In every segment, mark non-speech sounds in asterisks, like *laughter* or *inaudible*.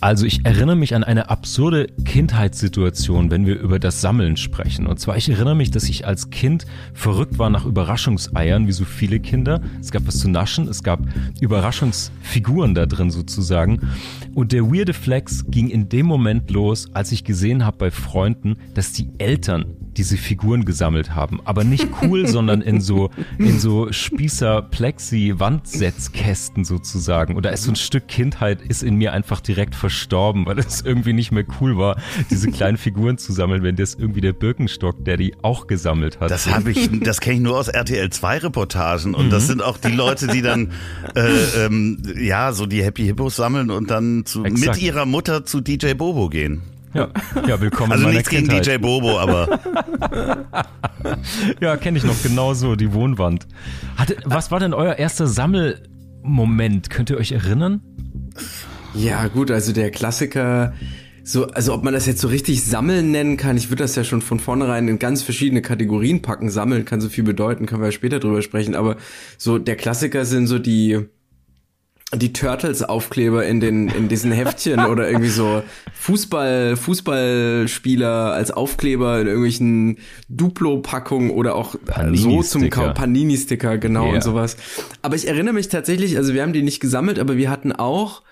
Also ich erinnere mich an eine absurde Kindheitssituation, wenn wir über das Sammeln sprechen. Und zwar, ich erinnere mich, dass ich als Kind verrückt war nach Überraschungseiern, wie so viele Kinder. Es gab was zu naschen, es gab Überraschungsfiguren da drin sozusagen. Und der weirde Flex ging in dem Moment los, als ich gesehen habe bei Freunden, dass die Eltern diese Figuren gesammelt haben. Aber nicht cool, *laughs* sondern in so, in so Spießer-Plexi-Wandsetzkästen sozusagen. Oder ist so ein Stück Kindheit ist in mir einfach direkt verstorben, weil es irgendwie nicht mehr cool war, diese kleinen Figuren zu sammeln, wenn das irgendwie der Birkenstock, der die auch gesammelt hat. Das habe ich, das kenne ich nur aus RTL 2 Reportagen und mhm. das sind auch die Leute, die dann äh, ähm, ja so die Happy Hippos sammeln und dann zu, mit ihrer Mutter zu DJ Bobo gehen. Ja, ja willkommen Also nichts gegen DJ Bobo, aber. *laughs* ja, kenne ich noch genauso, die Wohnwand. Hatte, was war denn euer erster Sammelmoment? Könnt ihr euch erinnern? Ja, gut, also der Klassiker. So, also ob man das jetzt so richtig sammeln nennen kann, ich würde das ja schon von vornherein in ganz verschiedene Kategorien packen. Sammeln kann so viel bedeuten, können wir ja später drüber sprechen, aber so der Klassiker sind so die die Turtles-Aufkleber in den in diesen Heftchen oder irgendwie so Fußball Fußballspieler als Aufkleber in irgendwelchen Duplo-Packungen oder auch so zum Panini-Sticker genau yeah. und sowas. Aber ich erinnere mich tatsächlich, also wir haben die nicht gesammelt, aber wir hatten auch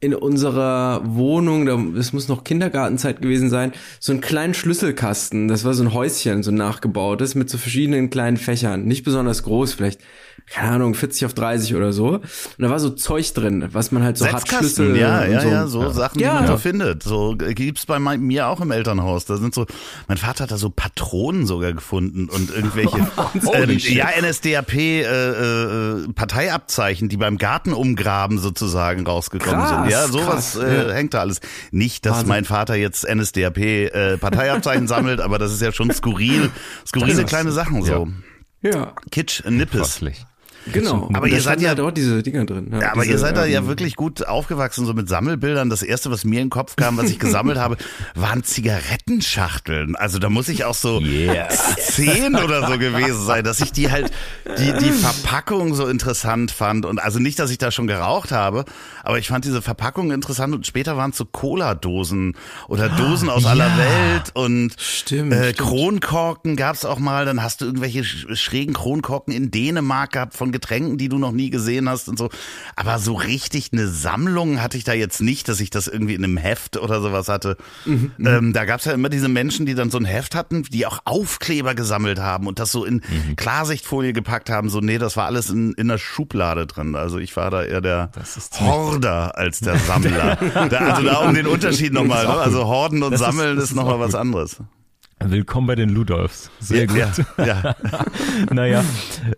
in unserer Wohnung, das muss noch Kindergartenzeit gewesen sein, so einen kleinen Schlüsselkasten. Das war so ein Häuschen, so nachgebautes mit so verschiedenen kleinen Fächern. Nicht besonders groß, vielleicht keine Ahnung, 40 auf 30 oder so. Und da war so Zeug drin, was man halt so hat, Schlüssel ja, ja, so. ja, so ja. Sachen, die ja. man da findet. So gibt's bei mir auch im Elternhaus. Da sind so, mein Vater hat da so Patronen sogar gefunden und irgendwelche, *laughs* ähm, ja, NSDAP äh, äh, Parteiabzeichen, die beim Gartenumgraben sozusagen rausgekommen krass, sind. Ja, sowas krass, äh, hängt da alles. Nicht, dass Wahnsinn. mein Vater jetzt NSDAP äh, Parteiabzeichen sammelt, aber das ist ja schon skurril, *laughs* skurrile kleine Sachen so. Ja. Kitsch, Nippes. Fasslich. Genau, aber ihr seid ja dort diese Dinger drin. Ja, ja aber ihr seid da ja ähm, wirklich gut aufgewachsen, so mit Sammelbildern. Das erste, was mir in den Kopf kam, was ich gesammelt habe, *laughs* waren Zigarettenschachteln. Also da muss ich auch so yeah. zehn oder so gewesen sein, dass ich die halt, die, die Verpackung so interessant fand. Und also nicht, dass ich da schon geraucht habe, aber ich fand diese Verpackung interessant und später waren es so Cola-Dosen oder Dosen aus ja. aller Welt und stimmt, äh. Kronkorken gab's auch mal. Dann hast du irgendwelche schrägen Kronkorken in Dänemark gehabt von Getränken, die du noch nie gesehen hast und so. Aber so richtig eine Sammlung hatte ich da jetzt nicht, dass ich das irgendwie in einem Heft oder sowas hatte. Mhm, mhm. ähm, da gab es ja immer diese Menschen, die dann so ein Heft hatten, die auch Aufkleber gesammelt haben und das so in mhm. Klarsichtfolie gepackt haben. So, nee, das war alles in, in der Schublade drin. Also ich war da eher der Horder als der Sammler. *laughs* da, also da um den Unterschied nochmal. Ne? Also Horden und Sammeln ist, ist nochmal was anderes. Willkommen bei den Ludolfs. Sehr gut. Ja, ja. *laughs* naja,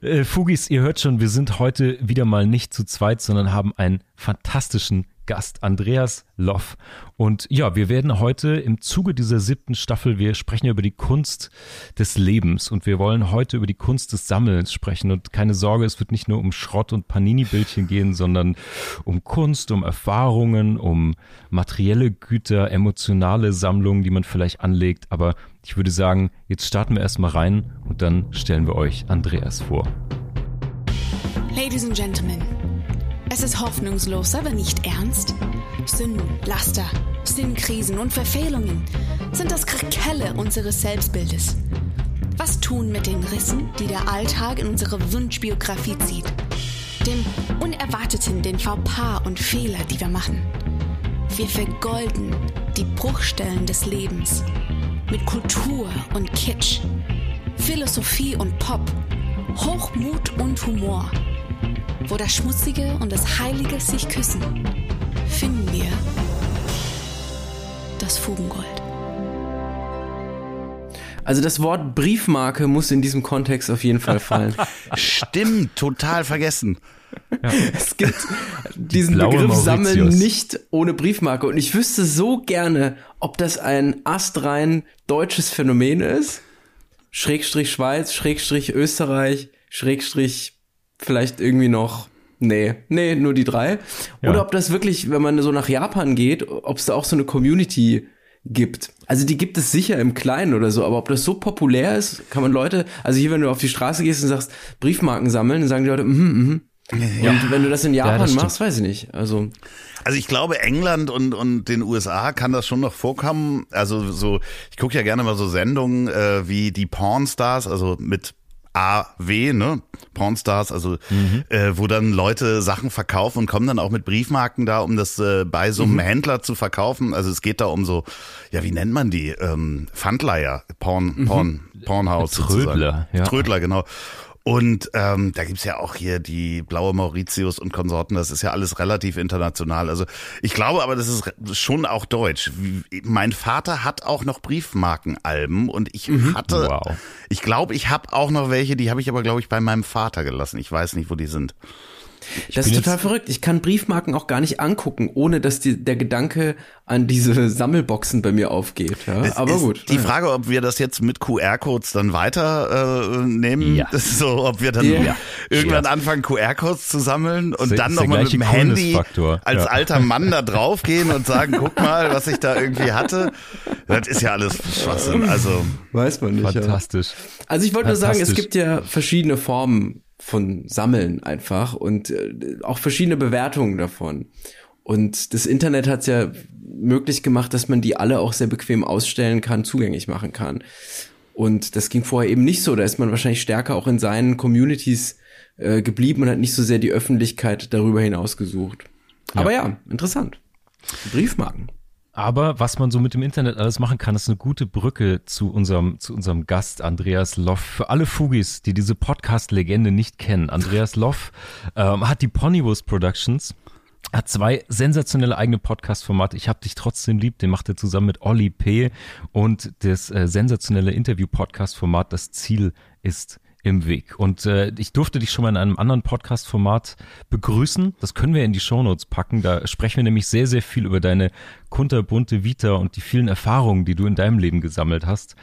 äh, Fugis, ihr hört schon, wir sind heute wieder mal nicht zu zweit, sondern haben einen fantastischen Gast, Andreas Loff. Und ja, wir werden heute im Zuge dieser siebten Staffel, wir sprechen ja über die Kunst des Lebens und wir wollen heute über die Kunst des Sammelns sprechen. Und keine Sorge, es wird nicht nur um Schrott und Panini-Bildchen gehen, sondern um Kunst, um Erfahrungen, um materielle Güter, emotionale Sammlungen, die man vielleicht anlegt. Aber ich würde sagen, jetzt starten wir erstmal rein und dann stellen wir euch Andreas vor. Ladies and Gentlemen. Es ist hoffnungslos, aber nicht ernst. Sünden, Laster, Sinnkrisen und Verfehlungen sind das Krakelle unseres Selbstbildes. Was tun mit den Rissen, die der Alltag in unsere Wunschbiografie zieht? Dem Unerwarteten, den Fauxpas und Fehler, die wir machen. Wir vergolden die Bruchstellen des Lebens mit Kultur und Kitsch, Philosophie und Pop, Hochmut und Humor wo das Schmutzige und das Heilige sich küssen, finden wir das Fugengold. Also das Wort Briefmarke muss in diesem Kontext auf jeden Fall fallen. *laughs* Stimmt, total vergessen. Ja. *laughs* Es gibt diesen Begriff Mauritius. Sammeln nicht ohne Briefmarke. Und ich wüsste so gerne, ob das ein astrein deutsches Phänomen ist. Schrägstrich Schweiz, Schrägstrich Österreich, Schrägstrich vielleicht irgendwie noch Nee, nee, nur die drei. Ja. Oder ob das wirklich, wenn man so nach Japan geht, ob es da auch so eine Community gibt. Also die gibt es sicher im Kleinen oder so, aber ob das so populär ist, kann man Leute, also hier, wenn du auf die Straße gehst und sagst, Briefmarken sammeln, dann sagen die Leute, mhm, mhm. Ja. Und wenn du das in Japan ja, machst, weiß ich nicht. Also also ich glaube, England und, und den USA kann das schon noch vorkommen. Also so, ich gucke ja gerne mal so Sendungen äh, wie die Pornstars, also mit AW, ne? Pornstars, also mhm. äh, wo dann Leute Sachen verkaufen und kommen dann auch mit Briefmarken da, um das äh, bei so einem mhm. Händler zu verkaufen. Also es geht da um so, ja, wie nennt man die? Ähm, Pfandleier, Porn, mhm. Porn, Pornhaus. Trödler, ja. Trödler, genau. Und ähm, da gibt's ja auch hier die blaue Mauritius und Konsorten, das ist ja alles relativ international. Also ich glaube aber, das ist schon auch deutsch. Mein Vater hat auch noch Briefmarkenalben und ich mhm. hatte, wow. ich glaube, ich habe auch noch welche, die habe ich aber, glaube ich, bei meinem Vater gelassen. Ich weiß nicht, wo die sind. Ich das ist total verrückt. Ich kann Briefmarken auch gar nicht angucken, ohne dass die, der Gedanke an diese Sammelboxen bei mir aufgeht. Ja? Aber gut. Die Frage, ob wir das jetzt mit QR-Codes dann weiter äh, nehmen, ja. ist *laughs* so, ob wir dann ja. irgendwann ja. anfangen, QR-Codes zu sammeln und das dann nochmal mit dem Handy als alter Mann da *laughs* draufgehen und sagen, guck mal, was ich da irgendwie hatte. Das ist ja alles Schwachsinn. Also weiß man nicht. Fantastisch. Also ich wollte nur sagen, es gibt ja verschiedene Formen von Sammeln einfach und äh, auch verschiedene Bewertungen davon. Und das Internet hat es ja möglich gemacht, dass man die alle auch sehr bequem ausstellen kann, zugänglich machen kann. Und das ging vorher eben nicht so. Da ist man wahrscheinlich stärker auch in seinen Communities äh, geblieben und hat nicht so sehr die Öffentlichkeit darüber hinaus gesucht. Ja. Aber ja, interessant. Briefmarken. Aber was man so mit dem Internet alles machen kann, ist eine gute Brücke zu unserem, zu unserem Gast Andreas Loff. Für alle Fugis, die diese Podcast-Legende nicht kennen, Andreas Loff ähm, hat die Ponywurst Productions, hat zwei sensationelle eigene Podcast-Formate. Ich hab dich trotzdem lieb, den macht er zusammen mit Olli P. Und das äh, sensationelle Interview-Podcast-Format Das Ziel ist im Weg. Und äh, ich durfte dich schon mal in einem anderen Podcast-Format begrüßen. Das können wir in die Shownotes packen. Da sprechen wir nämlich sehr, sehr viel über deine kunterbunte Vita und die vielen Erfahrungen, die du in deinem Leben gesammelt hast.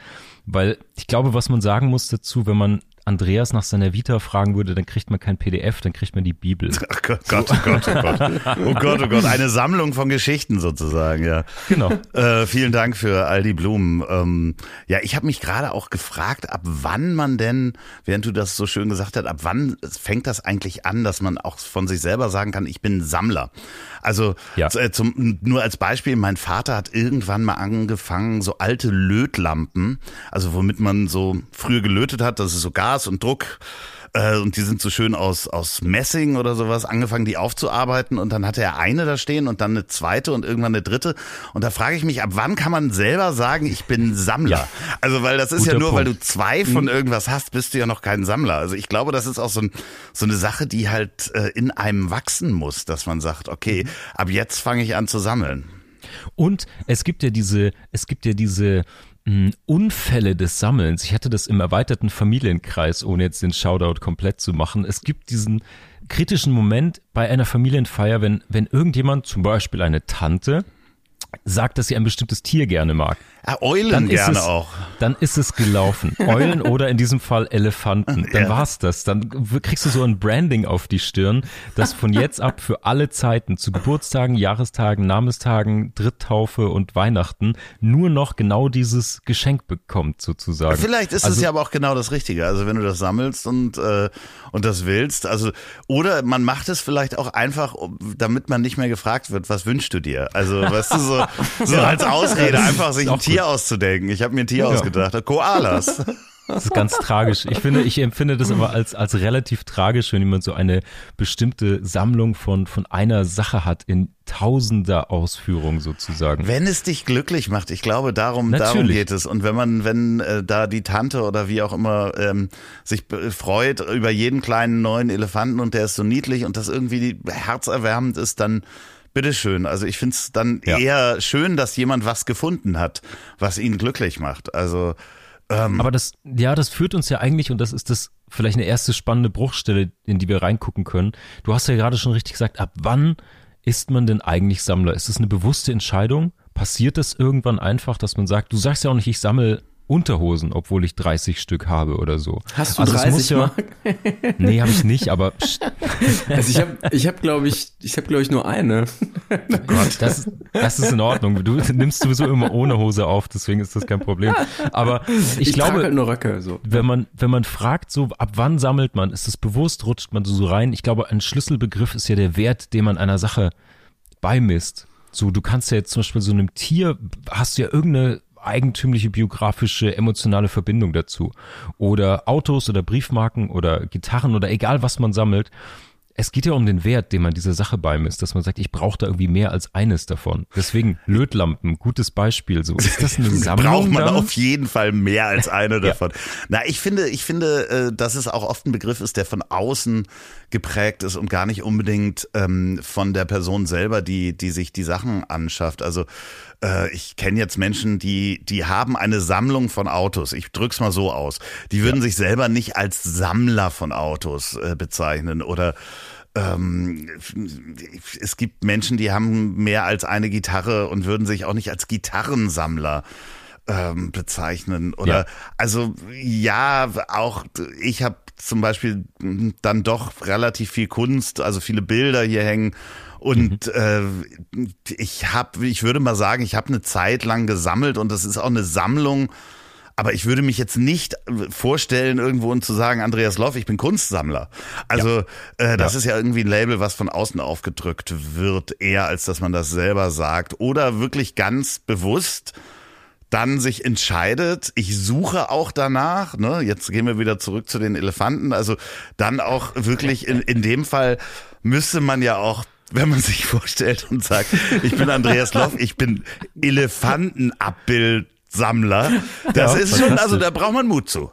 Weil ich glaube, was man sagen muss dazu, wenn man Andreas nach seiner Vita fragen würde, dann kriegt man kein PDF, dann kriegt man die Bibel. *laughs* Ach Gott, Gott, oh Gott, oh Gott. Oh Gott, oh Gott, eine Sammlung von Geschichten sozusagen, ja. Genau. Äh, vielen Dank für all die Blumen. Ähm, ja, ich habe mich gerade auch gefragt, ab wann man denn, während du das so schön gesagt hast, ab wann fängt das eigentlich an, dass man auch von sich selber sagen kann, ich bin Sammler. Also ja. Äh, zum, nur als Beispiel, mein Vater hat irgendwann mal angefangen, so alte Lötlampen, also womit man so früher gelötet hat, das ist so Gas Glas und Druck äh, und die sind so schön aus, aus Messing oder sowas, angefangen die aufzuarbeiten und dann hatte er eine da stehen und dann eine zweite und irgendwann eine dritte. Und da frage ich mich, ab wann kann man selber sagen, ich bin Sammler? Ja. Also, weil das ist Guter ja nur, Punkt. weil du zwei von mhm. irgendwas hast, bist du ja noch kein Sammler. Also ich glaube, das ist auch so, ein, so eine Sache, die halt äh, in einem wachsen muss, dass man sagt, okay, mhm. ab jetzt fange ich an zu sammeln. Und es gibt ja diese, es gibt ja diese Unfälle des Sammelns. Ich hatte das im erweiterten Familienkreis, ohne jetzt den Shoutout komplett zu machen. Es gibt diesen kritischen Moment bei einer Familienfeier, wenn, wenn irgendjemand, zum Beispiel eine Tante, sagt, dass sie ein bestimmtes Tier gerne mag. Ja, Eulen dann gerne es, auch. Dann ist es gelaufen. *laughs* Eulen oder in diesem Fall Elefanten. Dann ja. war's das. Dann kriegst du so ein Branding auf die Stirn, das von *laughs* jetzt ab für alle Zeiten zu Geburtstagen, Jahrestagen, Namenstagen, Dritttaufe und Weihnachten nur noch genau dieses Geschenk bekommt sozusagen. Vielleicht ist also, es ja aber auch genau das Richtige. Also wenn du das sammelst und äh, und das willst, also oder man macht es vielleicht auch einfach, damit man nicht mehr gefragt wird, was wünschst du dir? Also weißt du so, *laughs* so als Ausrede einfach sich ein Tier auszudenken. Ich habe mir ein Tier ja. ausgedacht. Koalas. Das ist ganz tragisch. Ich finde, ich empfinde das aber als, als relativ tragisch, wenn jemand so eine bestimmte Sammlung von, von einer Sache hat in tausender Ausführung sozusagen. Wenn es dich glücklich macht, ich glaube, darum, darum geht es. Und wenn man, wenn äh, da die Tante oder wie auch immer ähm, sich freut über jeden kleinen neuen Elefanten und der ist so niedlich und das irgendwie herzerwärmend ist, dann Bitteschön. Also ich finde es dann ja. eher schön, dass jemand was gefunden hat, was ihn glücklich macht. Also ähm, aber das, ja, das führt uns ja eigentlich, und das ist das vielleicht eine erste spannende Bruchstelle, in die wir reingucken können. Du hast ja gerade schon richtig gesagt, ab wann ist man denn eigentlich Sammler? Ist es eine bewusste Entscheidung? Passiert das irgendwann einfach, dass man sagt, du sagst ja auch nicht, ich sammle Unterhosen, obwohl ich 30 Stück habe oder so. Hast du also 30 ja, Mark? *laughs* Nee, habe ich nicht, aber *laughs* Also ich habe ich habe glaube ich, ich habe glaube ich nur eine. Gott, das, das ist in Ordnung. Du nimmst sowieso immer ohne Hose auf, deswegen ist das kein Problem. Aber ich, ich glaube, halt nur Röcke, so. wenn man wenn man fragt, so ab wann sammelt man, ist es bewusst, rutscht man so rein? Ich glaube, ein Schlüsselbegriff ist ja der Wert, den man einer Sache beimisst. So, du kannst ja jetzt zum Beispiel so einem Tier, hast du ja irgendeine eigentümliche biografische, emotionale Verbindung dazu. Oder Autos oder Briefmarken oder Gitarren oder egal was man sammelt es geht ja um den Wert, den man dieser Sache beimisst, dass man sagt, ich brauche da irgendwie mehr als eines davon. Deswegen Lötlampen, gutes Beispiel. So ist das eine *laughs* Sammlung? Braucht man dann? auf jeden Fall mehr als eine davon. ja. Na, ich finde, ich finde, äh, dass es auch oft ein Begriff ist, der von außen geprägt ist und gar nicht unbedingt ähm, von der Person selber, die die sich die Sachen anschafft. Also äh, ich kenne jetzt Menschen, die die haben eine Sammlung von Autos. Ich drück's mal so aus. Die würden ja. sich selber nicht als Sammler von Autos äh, bezeichnen oder ähm, es gibt Menschen, die haben mehr als eine Gitarre und würden sich auch nicht als Gitarrensammler ähm, bezeichnen. Oder ja. also ja, auch ich habe zum Beispiel dann doch relativ viel Kunst, also viele Bilder hier hängen. Und mhm. äh, ich habe, ich würde mal sagen, ich habe eine Zeit lang gesammelt und das ist auch eine Sammlung aber ich würde mich jetzt nicht vorstellen, irgendwo und zu sagen, Andreas Loff, ich bin Kunstsammler. Also ja. äh, das ja. ist ja irgendwie ein Label, was von außen aufgedrückt wird, eher als dass man das selber sagt. Oder wirklich ganz bewusst dann sich entscheidet, ich suche auch danach, ne, jetzt gehen wir wieder zurück zu den Elefanten, also dann auch wirklich in, in dem Fall müsste man ja auch wenn man sich vorstellt und sagt, ich bin Andreas Loff, ich bin Elefantenabbild Sammler. Das ja, ist schon, also da braucht man Mut zu.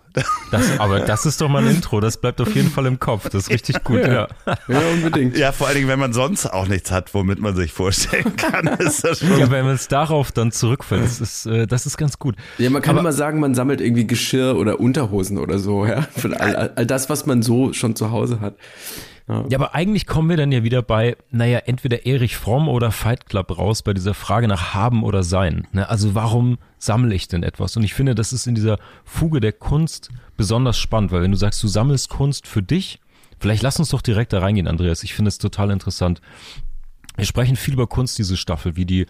Das, aber das ist doch mal ein Intro, das bleibt auf jeden Fall im Kopf. Das ist richtig gut, ja. Ja, unbedingt. Ja, vor allen Dingen, wenn man sonst auch nichts hat, womit man sich vorstellen *laughs* kann, ist das schon. Ja, wenn man es darauf dann zurückfällt, das ist, äh, das ist ganz gut. Ja, man kann aber, immer sagen, man sammelt irgendwie Geschirr oder Unterhosen oder so, ja. All, all das, was man so schon zu Hause hat. Ja. ja, aber eigentlich kommen wir dann ja wieder bei, naja, entweder Erich Fromm oder Fight Club raus bei dieser Frage nach haben oder sein. Ne? Also warum sammle ich denn etwas? Und ich finde, das ist in dieser Fuge der Kunst besonders spannend, weil wenn du sagst, du sammelst Kunst für dich, vielleicht lass uns doch direkt da reingehen, Andreas. Ich finde es total interessant. Wir sprechen viel über Kunst diese Staffel, wie die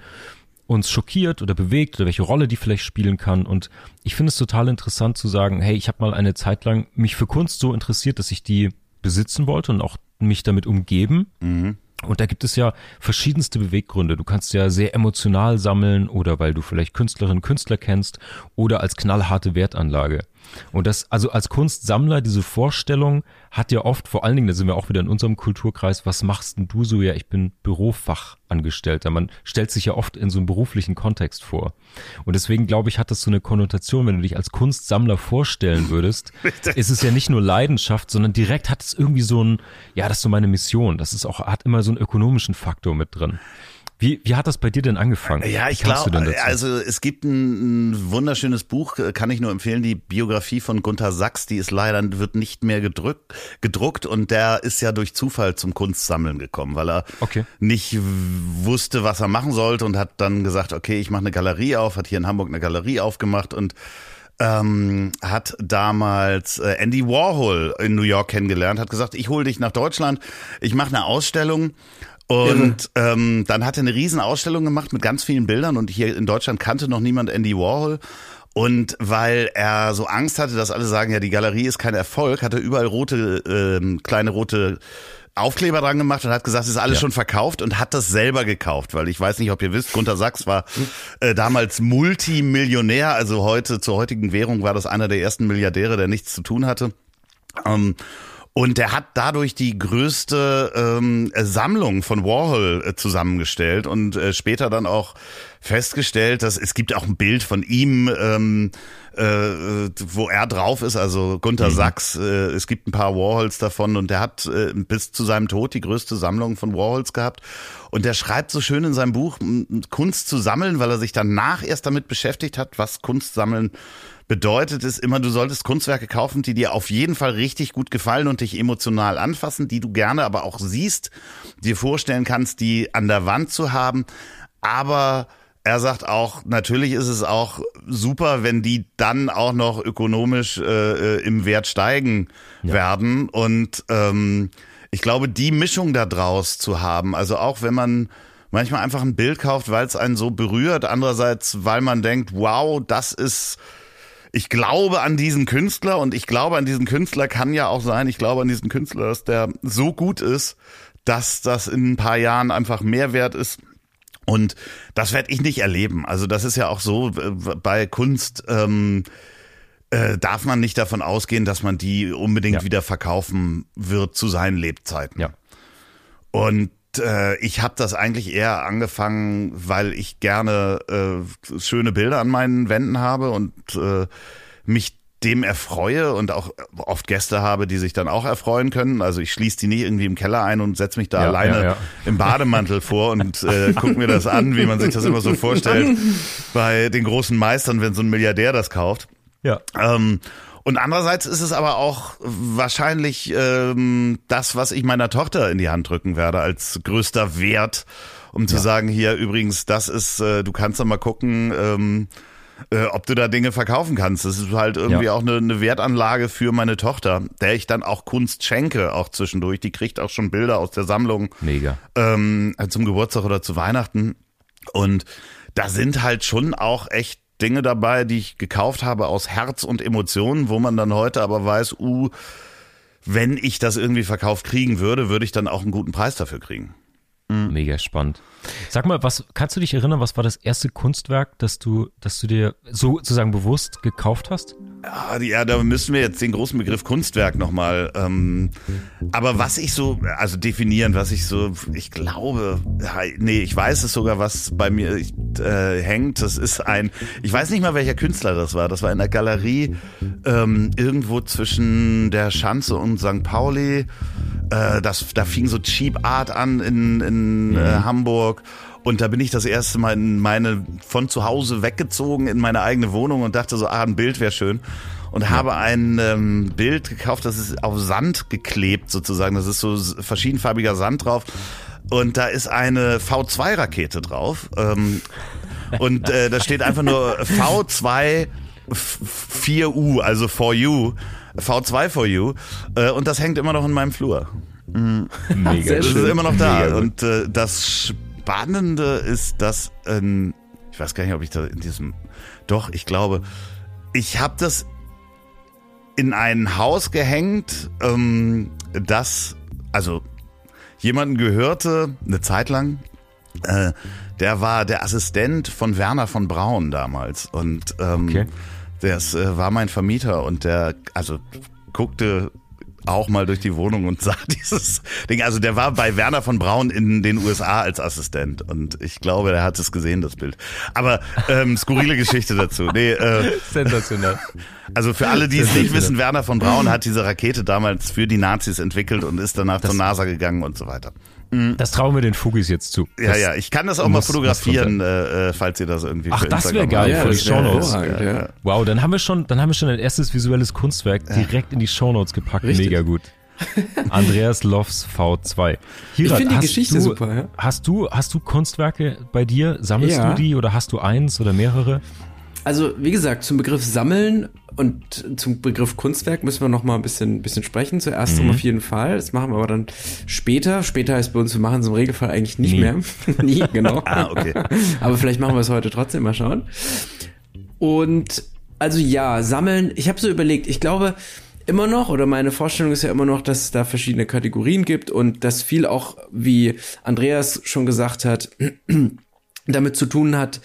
uns schockiert oder bewegt oder welche Rolle die vielleicht spielen kann. Und ich finde es total interessant zu sagen, hey, ich habe mal eine Zeit lang mich für Kunst so interessiert, dass ich die besitzen wollte und auch mich damit umgeben. Mhm. Und da gibt es ja verschiedenste Beweggründe. Du kannst ja sehr emotional sammeln oder weil du vielleicht Künstlerinnen, Künstler kennst oder als knallharte Wertanlage. Und das, also als Kunstsammler, diese Vorstellung hat ja oft, vor allen Dingen, da sind wir auch wieder in unserem Kulturkreis, was machst denn du so? Ja, ich bin Bürofachangestellter. Man stellt sich ja oft in so einem beruflichen Kontext vor. Und deswegen glaube ich, hat das so eine Konnotation, wenn du dich als Kunstsammler vorstellen würdest, *laughs* ist es ja nicht nur Leidenschaft, sondern direkt hat es irgendwie so ein, ja, das ist so meine Mission. Das ist auch, hat immer so einen ökonomischen Faktor mit drin. Wie, wie hat das bei dir denn angefangen? Ja, ich glaube, also es gibt ein, ein, wunderschönes Buch, kann ich nur empfehlen, die Biografie von Gunther Sachs, die ist leider, wird nicht mehr gedrückt, gedruckt und der ist ja durch Zufall zum Kunstsammeln gekommen, weil er okay. nicht wusste, was er machen sollte und hat dann gesagt, okay, ich mache eine Galerie auf, hat hier in Hamburg eine Galerie aufgemacht und ähm, hat damals äh, Andy Warhol in New York kennengelernt, hat gesagt, ich hole dich nach Deutschland, ich mache eine Ausstellung und ähm, dann hat er eine riesen Ausstellung gemacht mit ganz vielen Bildern und hier in Deutschland kannte noch niemand Andy Warhol. Und weil er so Angst hatte, dass alle sagen, ja, die Galerie ist kein Erfolg, hat er überall rote, äh, kleine rote Aufkleber dran gemacht und hat gesagt, es ist alles ja. schon verkauft und hat das selber gekauft, weil ich weiß nicht, ob ihr wisst, Gunter Sachs war äh, damals Multimillionär, also heute zur heutigen Währung war das einer der ersten Milliardäre, der nichts zu tun hatte. Ähm, und er hat dadurch die größte ähm, Sammlung von Warhol äh, zusammengestellt und äh, später dann auch festgestellt, dass es gibt auch ein Bild von ihm, ähm, äh, wo er drauf ist, also Gunther mhm. Sachs. Äh, es gibt ein paar Warhols davon und der hat äh, bis zu seinem Tod die größte Sammlung von Warhols gehabt. Und der schreibt so schön in seinem Buch, Kunst zu sammeln, weil er sich danach erst damit beschäftigt hat, was Kunst sammeln bedeutet es immer, du solltest Kunstwerke kaufen, die dir auf jeden Fall richtig gut gefallen und dich emotional anfassen, die du gerne aber auch siehst, dir vorstellen kannst, die an der Wand zu haben. Aber er sagt auch, natürlich ist es auch super, wenn die dann auch noch ökonomisch äh, äh im Wert steigen ja. werden. Und ähm, ich glaube, die Mischung da draus zu haben, also auch wenn man manchmal einfach ein Bild kauft, weil es einen so berührt, andererseits, weil man denkt, wow, das ist ich glaube an diesen Künstler und ich glaube an diesen Künstler kann ja auch sein, ich glaube an diesen Künstler, dass der so gut ist, dass das in ein paar Jahren einfach mehr wert ist. Und das werde ich nicht erleben. Also das ist ja auch so bei Kunst. Ähm, äh, darf man nicht davon ausgehen, dass man die unbedingt ja. wieder verkaufen wird zu seinen Lebzeiten. Ja. Und äh, ich habe das eigentlich eher angefangen, weil ich gerne äh, schöne Bilder an meinen Wänden habe und äh, mich dem erfreue und auch oft Gäste habe, die sich dann auch erfreuen können. Also ich schließe die nicht irgendwie im Keller ein und setze mich da ja, alleine ja, ja. im Bademantel vor und *laughs* äh, gucke mir das an, wie man sich das immer so vorstellt bei den großen Meistern, wenn so ein Milliardär das kauft. Ja. Ähm, und andererseits ist es aber auch wahrscheinlich ähm, das, was ich meiner Tochter in die Hand drücken werde als größter Wert, um zu sagen, hier übrigens, das ist, äh, du kannst da mal gucken, ähm, äh, ob du da Dinge verkaufen kannst. Das ist halt irgendwie ja. auch eine, eine Wertanlage für meine Tochter, der ich dann auch Kunst schenke, auch zwischendurch. Die kriegt auch schon Bilder aus der Sammlung. Mega. Ähm, zum Geburtstag oder zu Weihnachten. Und da sind halt schon auch echt Dinge dabei, die ich gekauft habe aus Herz und Emotionen, wo man dann heute aber weiß, uh, wenn ich das irgendwie verkauft kriegen würde, würde ich dann auch einen guten Preis dafür kriegen. Mhm. Mega spannend. Sag mal, was kannst du dich erinnern, was war das erste Kunstwerk, das du, das du dir sozusagen bewusst gekauft hast? Ja, ja, da müssen wir jetzt den großen Begriff Kunstwerk nochmal. Ähm, aber was ich so, also definieren, was ich so, ich glaube, nee, ich weiß es sogar, was bei mir äh, hängt. Das ist ein, ich weiß nicht mal, welcher Künstler das war. Das war in der Galerie ähm, irgendwo zwischen der Schanze und St. Pauli. Äh, das, da fing so Cheap Art an in, in mhm. äh, Hamburg. Und da bin ich das erste Mal in meine, von zu Hause weggezogen in meine eigene Wohnung und dachte so, ah, ein Bild wäre schön. Und ja. habe ein ähm, Bild gekauft, das ist auf Sand geklebt sozusagen. Das ist so verschiedenfarbiger Sand drauf. Und da ist eine V2-Rakete drauf. Ähm, und äh, da steht einfach nur V2 4U, also for you. V2 for you. Äh, und das hängt immer noch in meinem Flur. Mhm. Mega. Das ist immer noch da. Und äh, das Spannende ist, dass, ähm, ich weiß gar nicht, ob ich da in diesem, doch, ich glaube, ich habe das in ein Haus gehängt, ähm, das, also jemanden gehörte, eine Zeit lang, äh, der war der Assistent von Werner von Braun damals und ähm, okay. Das äh, war mein Vermieter und der, also guckte auch mal durch die Wohnung und *laughs* sah dieses Ding. Also der war bei Werner von Braun in den USA als Assistent und ich glaube, er hat es gesehen, das Bild. Aber ähm, skurrile Geschichte dazu. Nee, äh, Sensationell. Also für alle, die es nicht wissen, Werner von Braun hat diese Rakete damals für die Nazis entwickelt und ist danach das zur NASA gegangen und so weiter. Mhm. Das trauen wir den Fugis jetzt zu. Ja, das ja, ich kann das auch mal fotografieren, äh, äh, falls ihr das irgendwie Ach, das wäre geil für die Shownotes. Ja, Wow, dann haben wir schon, dann haben wir schon ein erstes visuelles Kunstwerk direkt in die Shownotes gepackt. Richtig. Mega gut. *laughs* Andreas Loffs V2. Hirat, ich finde die Geschichte du, super. Ja? Hast du, hast du Kunstwerke bei dir? Sammelst ja. du die oder hast du eins oder mehrere? Also, wie gesagt, zum Begriff Sammeln und zum Begriff Kunstwerk müssen wir noch mal ein bisschen, bisschen sprechen. Zuerst mhm. auf jeden Fall. Das machen wir aber dann später. Später heißt bei uns, wir machen es im Regelfall eigentlich nicht Nie. mehr. *laughs* Nie, genau. *laughs* ah, okay. *laughs* aber vielleicht machen wir es heute trotzdem mal schauen. Und also ja, sammeln. Ich habe so überlegt, ich glaube immer noch, oder meine Vorstellung ist ja immer noch, dass es da verschiedene Kategorien gibt und dass viel auch, wie Andreas schon gesagt hat, *clears throat* damit zu tun hat,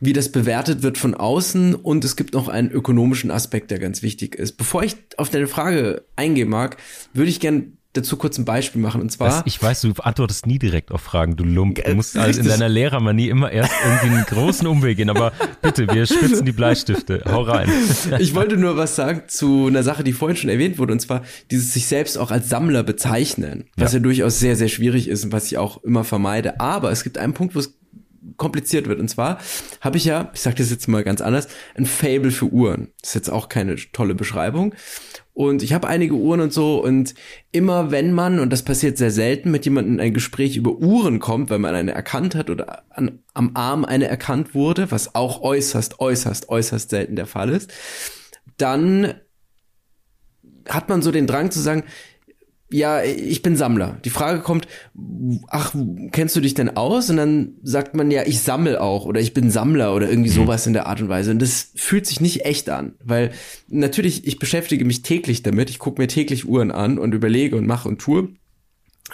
wie das bewertet wird von außen und es gibt noch einen ökonomischen Aspekt, der ganz wichtig ist. Bevor ich auf deine Frage eingehen mag, würde ich gerne dazu kurz ein Beispiel machen. Und zwar. Das, ich weiß, du antwortest nie direkt auf Fragen, du Lump. Du musst also in deiner Lehrermanie immer erst irgendwie einen großen Umweg gehen. Aber bitte, wir spitzen die Bleistifte. Hau rein. *laughs* Ich wollte nur was sagen zu einer Sache, die vorhin schon erwähnt wurde. Und zwar dieses sich selbst auch als Sammler bezeichnen. Was ja, ja durchaus sehr, sehr schwierig ist und was ich auch immer vermeide. Aber es gibt einen Punkt, wo es kompliziert wird. Und zwar habe ich ja, ich sage das jetzt mal ganz anders, ein Fable für Uhren. Das ist jetzt auch keine tolle Beschreibung. Und ich habe einige Uhren und so und immer wenn man, und das passiert sehr selten, mit jemandem in ein Gespräch über Uhren kommt, weil man eine erkannt hat oder an, am Arm eine erkannt wurde, was auch äußerst, äußerst, äußerst selten der Fall ist, dann hat man so den Drang zu sagen, ja, ich bin Sammler. Die Frage kommt, ach, kennst du dich denn aus? Und dann sagt man ja, ich sammel auch oder ich bin Sammler oder irgendwie mhm. sowas in der Art und Weise. Und das fühlt sich nicht echt an, weil natürlich, ich beschäftige mich täglich damit. Ich gucke mir täglich Uhren an und überlege und mache und tue.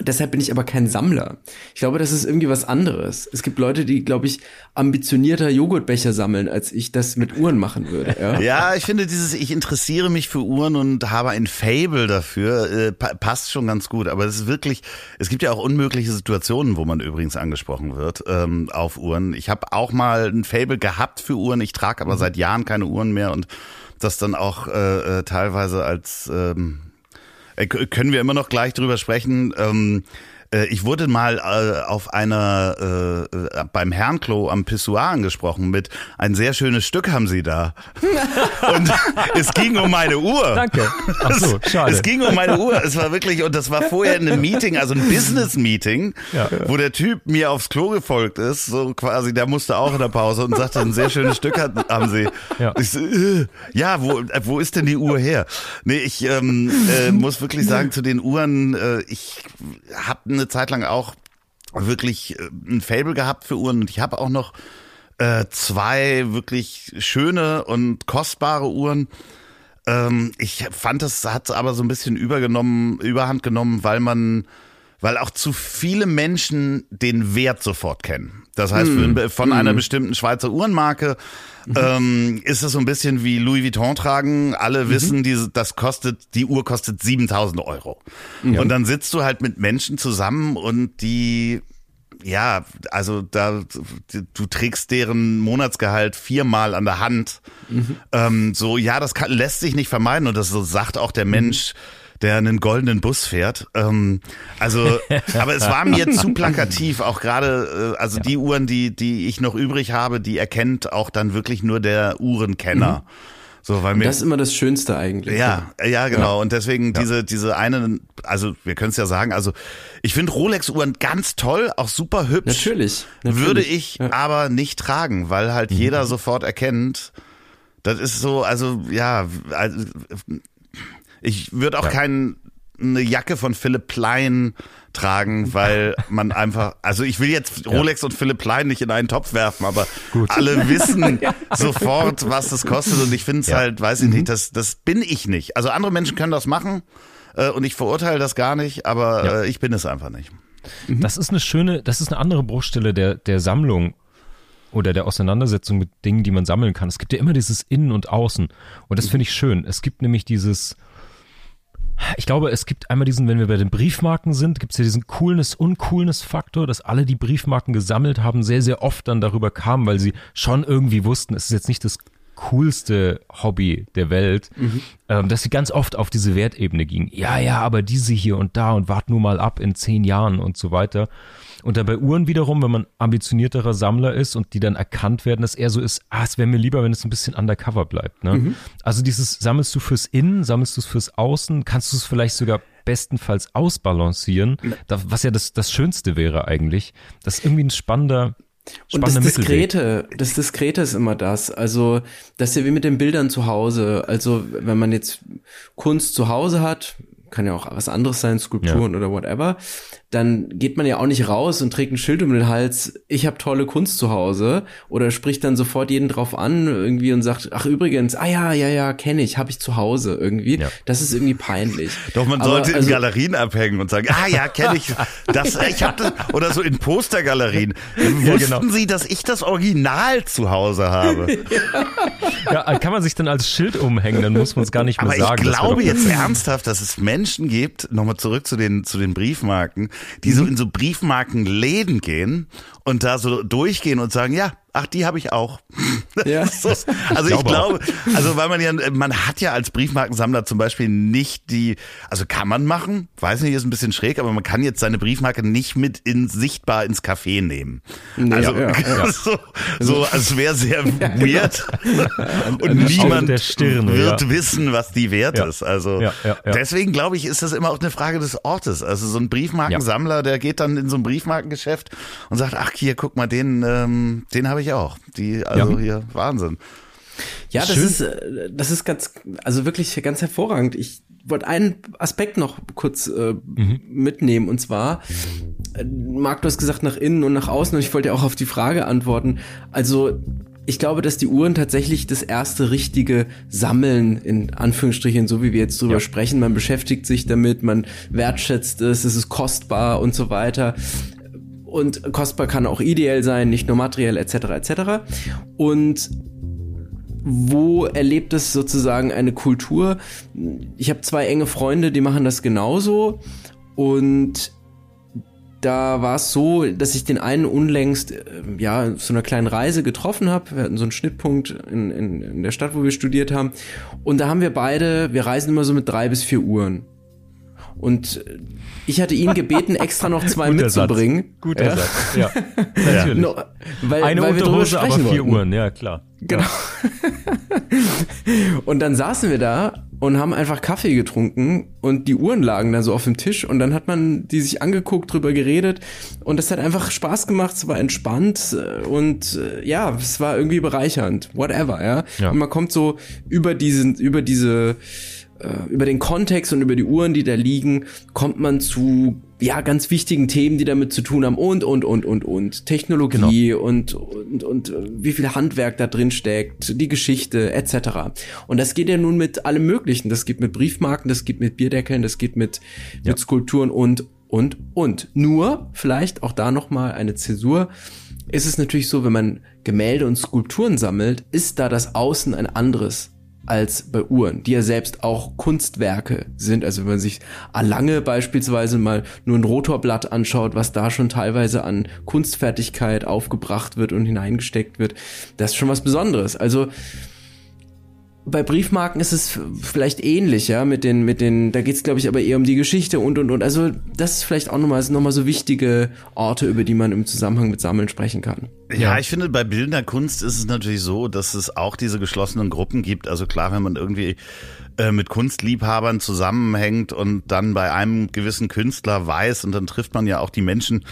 Deshalb bin ich aber kein Sammler. Ich glaube, das ist irgendwie was anderes. Es gibt Leute, die, glaube ich, ambitionierter Joghurtbecher sammeln, als ich das mit Uhren machen würde. Ja, *laughs* ja ich finde dieses, ich interessiere mich für Uhren und habe ein Fable dafür, äh, passt schon ganz gut. Aber es ist wirklich, es gibt ja auch unmögliche Situationen, wo man übrigens angesprochen wird ähm, auf Uhren. Ich habe auch mal ein Fable gehabt für Uhren. Ich trage aber mhm. seit Jahren keine Uhren mehr und das dann auch äh, äh teilweise als ähm, äh, können wir immer noch gleich drüber sprechen. Ähm, äh, ich wurde mal äh, auf einer äh, äh, beim Herrenklo am Pissoir angesprochen mit ein sehr schönes Stück haben Sie da. *laughs* und *laughs* es ging um meine Uhr. Danke. Ach so, schade. Es ging um meine Uhr. Es war wirklich und das war vorher in einem Meeting, also ein Business Meeting, ja. wo der Typ mir aufs Klo gefolgt ist, so quasi, der musste auch in der Pause und sagte ein sehr schönes Stück haben Sie. Ja, so, äh, ja wo wo ist denn die Uhr her? Nee, ich ähm, äh, muss wirklich sagen zu den Uhren, äh, ich habe eine Zeit lang auch wirklich äh, ein Fable gehabt für Uhren und ich habe auch noch äh, zwei wirklich schöne und kostbare Uhren. Ähm, ich fand, das hat aber so ein bisschen übergenommen, überhand genommen, weil man, weil auch zu viele Menschen den Wert sofort kennen. Das heißt, hm. von einer hm. bestimmten Schweizer Uhrenmarke mhm. ähm, ist es so ein bisschen wie Louis Vuitton tragen. Alle mhm. wissen, diese, das kostet, die Uhr kostet 7000 Euro. Ja. Und dann sitzt du halt mit Menschen zusammen und die ja, also da du trägst deren Monatsgehalt viermal an der Hand. Mhm. Ähm, so, ja, das kann, lässt sich nicht vermeiden und das so sagt auch der Mensch. Mhm der einen goldenen Bus fährt. Ähm, also, *laughs* aber es war mir zu plakativ, auch gerade, äh, also ja. die Uhren, die, die ich noch übrig habe, die erkennt auch dann wirklich nur der Uhrenkenner. Mhm. So, weil mir, das ist immer das Schönste eigentlich. Ja, ja, genau. Ja. Und deswegen ja. diese, diese eine, also wir können es ja sagen, also ich finde Rolex-Uhren ganz toll, auch super hübsch. Natürlich. natürlich. Würde ich ja. aber nicht tragen, weil halt mhm. jeder sofort erkennt, das ist so, also ja, also, ich würde auch ja. kein eine Jacke von Philipp Plein tragen, weil *laughs* man einfach, also ich will jetzt Rolex ja. und Philipp Plein nicht in einen Topf werfen, aber Gut. alle *laughs* wissen sofort, was das kostet und ich finde es ja. halt, weiß ich mhm. nicht, das, das bin ich nicht. Also andere Menschen können das machen äh, und ich verurteile das gar nicht, aber ja. äh, ich bin es einfach nicht. Mhm. Das ist eine schöne, das ist eine andere Bruchstelle der, der Sammlung oder der Auseinandersetzung mit Dingen, die man sammeln kann. Es gibt ja immer dieses Innen und Außen und das mhm. finde ich schön. Es gibt nämlich dieses, ich glaube, es gibt einmal diesen, wenn wir bei den Briefmarken sind, gibt es ja diesen Coolness-Uncoolness-Faktor, dass alle, die Briefmarken gesammelt haben, sehr, sehr oft dann darüber kamen, weil sie schon irgendwie wussten, es ist jetzt nicht das coolste Hobby der Welt, mhm. ähm, dass sie ganz oft auf diese Wertebene gingen. Ja, ja, aber diese hier und da und wart nur mal ab in zehn Jahren und so weiter. Und dann bei Uhren wiederum, wenn man ambitionierterer Sammler ist und die dann erkannt werden, dass eher so ist, ah, es wäre mir lieber, wenn es ein bisschen undercover bleibt. Ne? Mhm. Also dieses, sammelst du fürs Innen, sammelst du es fürs Außen, kannst du es vielleicht sogar bestenfalls ausbalancieren, was ja das, das Schönste wäre eigentlich. Das ist irgendwie ein spannender, und das Diskrete, das Diskrete ist immer das. Also, das ist ja wie mit den Bildern zu Hause. Also, wenn man jetzt Kunst zu Hause hat, kann ja auch was anderes sein, Skulpturen ja. oder whatever, dann geht man ja auch nicht raus und trägt ein Schild um den Hals, ich habe tolle Kunst zu Hause oder spricht dann sofort jeden drauf an irgendwie und sagt, ach übrigens, ah ja, ja, ja, kenne ich, habe ich zu Hause irgendwie. Ja. Das ist irgendwie peinlich. Doch man Aber, sollte also, in Galerien abhängen und sagen, ah ja, kenne ich. Das ich habe das oder so in Postergalerien. Ja, Wussten genau. Sie, dass ich das Original zu Hause habe? *laughs* ja, kann man sich dann als Schild umhängen, dann muss man es gar nicht mehr Aber sagen. Ich glaube jetzt ernsthaft, dass es Menschen gibt, nochmal zurück zu den zu den Briefmarken, die so mhm. in so Briefmarkenläden gehen und da so durchgehen und sagen, ja, ach, die habe ich auch. *laughs* Ja. So, also ich, glaube, also weil man ja, man hat ja als Briefmarkensammler zum Beispiel nicht die, also kann man machen, weiß nicht, ist ein bisschen schräg, aber man kann jetzt seine Briefmarke nicht mit in sichtbar ins Café nehmen. Also ja, ja, *laughs* so, so als wäre sehr *laughs* genau. weird und niemand Stirn, wird wissen, was die wert ist. Also deswegen glaube ich, ist das immer auch eine Frage des Ortes. Also so ein Briefmarkensammler, der geht dann in so ein Briefmarkengeschäft und sagt, ach hier, guck mal, den, ähm, den habe ich auch. Die, also hier Wahnsinn. Ja, das Schön. ist, äh, das ist ganz, also wirklich ganz hervorragend. Ich wollte einen Aspekt noch kurz äh, mhm. mitnehmen und zwar, äh, Marc, du hast gesagt nach innen und nach außen und ich wollte ja auch auf die Frage antworten. Also ich glaube, dass die Uhren tatsächlich das erste richtige Sammeln, in Anführungsstrichen, so wie wir jetzt drüber ja. sprechen, man beschäftigt sich damit, man wertschätzt es, es ist kostbar und so weiter. Und kostbar kann auch ideell sein, nicht nur materiell etc. etc. Und wo erlebt es sozusagen eine Kultur? Ich habe zwei enge Freunde, die machen das genauso. Und da war es so, dass ich den einen unlängst äh, ja zu einer kleinen Reise getroffen habe. Wir hatten so einen Schnittpunkt in, in, in der Stadt, wo wir studiert haben. Und da haben wir beide, wir reisen immer so mit drei bis vier Uhren. Und ich hatte ihn gebeten, extra noch zwei Guter mitzubringen. Satz. Guter ja. Satz, ja. *laughs* Natürlich. No, weil, Eine weil Unterhose, aber vier wollten. Uhren, ja klar. Genau. Ja. *laughs* und dann saßen wir da und haben einfach Kaffee getrunken und die Uhren lagen da so auf dem Tisch und dann hat man die sich angeguckt, drüber geredet und das hat einfach Spaß gemacht, es war entspannt und äh, ja, es war irgendwie bereichernd, whatever, ja. ja. Und man kommt so über diesen, über diese über den Kontext und über die Uhren, die da liegen, kommt man zu ja ganz wichtigen Themen, die damit zu tun haben und und und und und Technologie genau. und und und äh, wie viel Handwerk da drin steckt, die Geschichte etc. Und das geht ja nun mit allem Möglichen. Das geht mit Briefmarken, das geht mit Bierdeckeln, das geht mit ja. mit Skulpturen und und und. Nur vielleicht auch da noch mal eine Zäsur. Ist es natürlich so, wenn man Gemälde und Skulpturen sammelt, ist da das Außen ein anderes als bei Uhren, die ja selbst auch Kunstwerke sind. Also wenn man sich Alange beispielsweise mal nur ein Rotorblatt anschaut, was da schon teilweise an Kunstfertigkeit aufgebracht wird und hineingesteckt wird, das ist schon was Besonderes. Also bei Briefmarken ist es vielleicht ähnlich, ja, mit den, mit den, da geht's glaube ich aber eher um die Geschichte und und und. Also das ist vielleicht auch nochmal, noch mal so wichtige Orte, über die man im Zusammenhang mit Sammeln sprechen kann. Ja, ja, ich finde, bei bildender Kunst ist es natürlich so, dass es auch diese geschlossenen Gruppen gibt. Also klar, wenn man irgendwie äh, mit Kunstliebhabern zusammenhängt und dann bei einem gewissen Künstler weiß und dann trifft man ja auch die Menschen,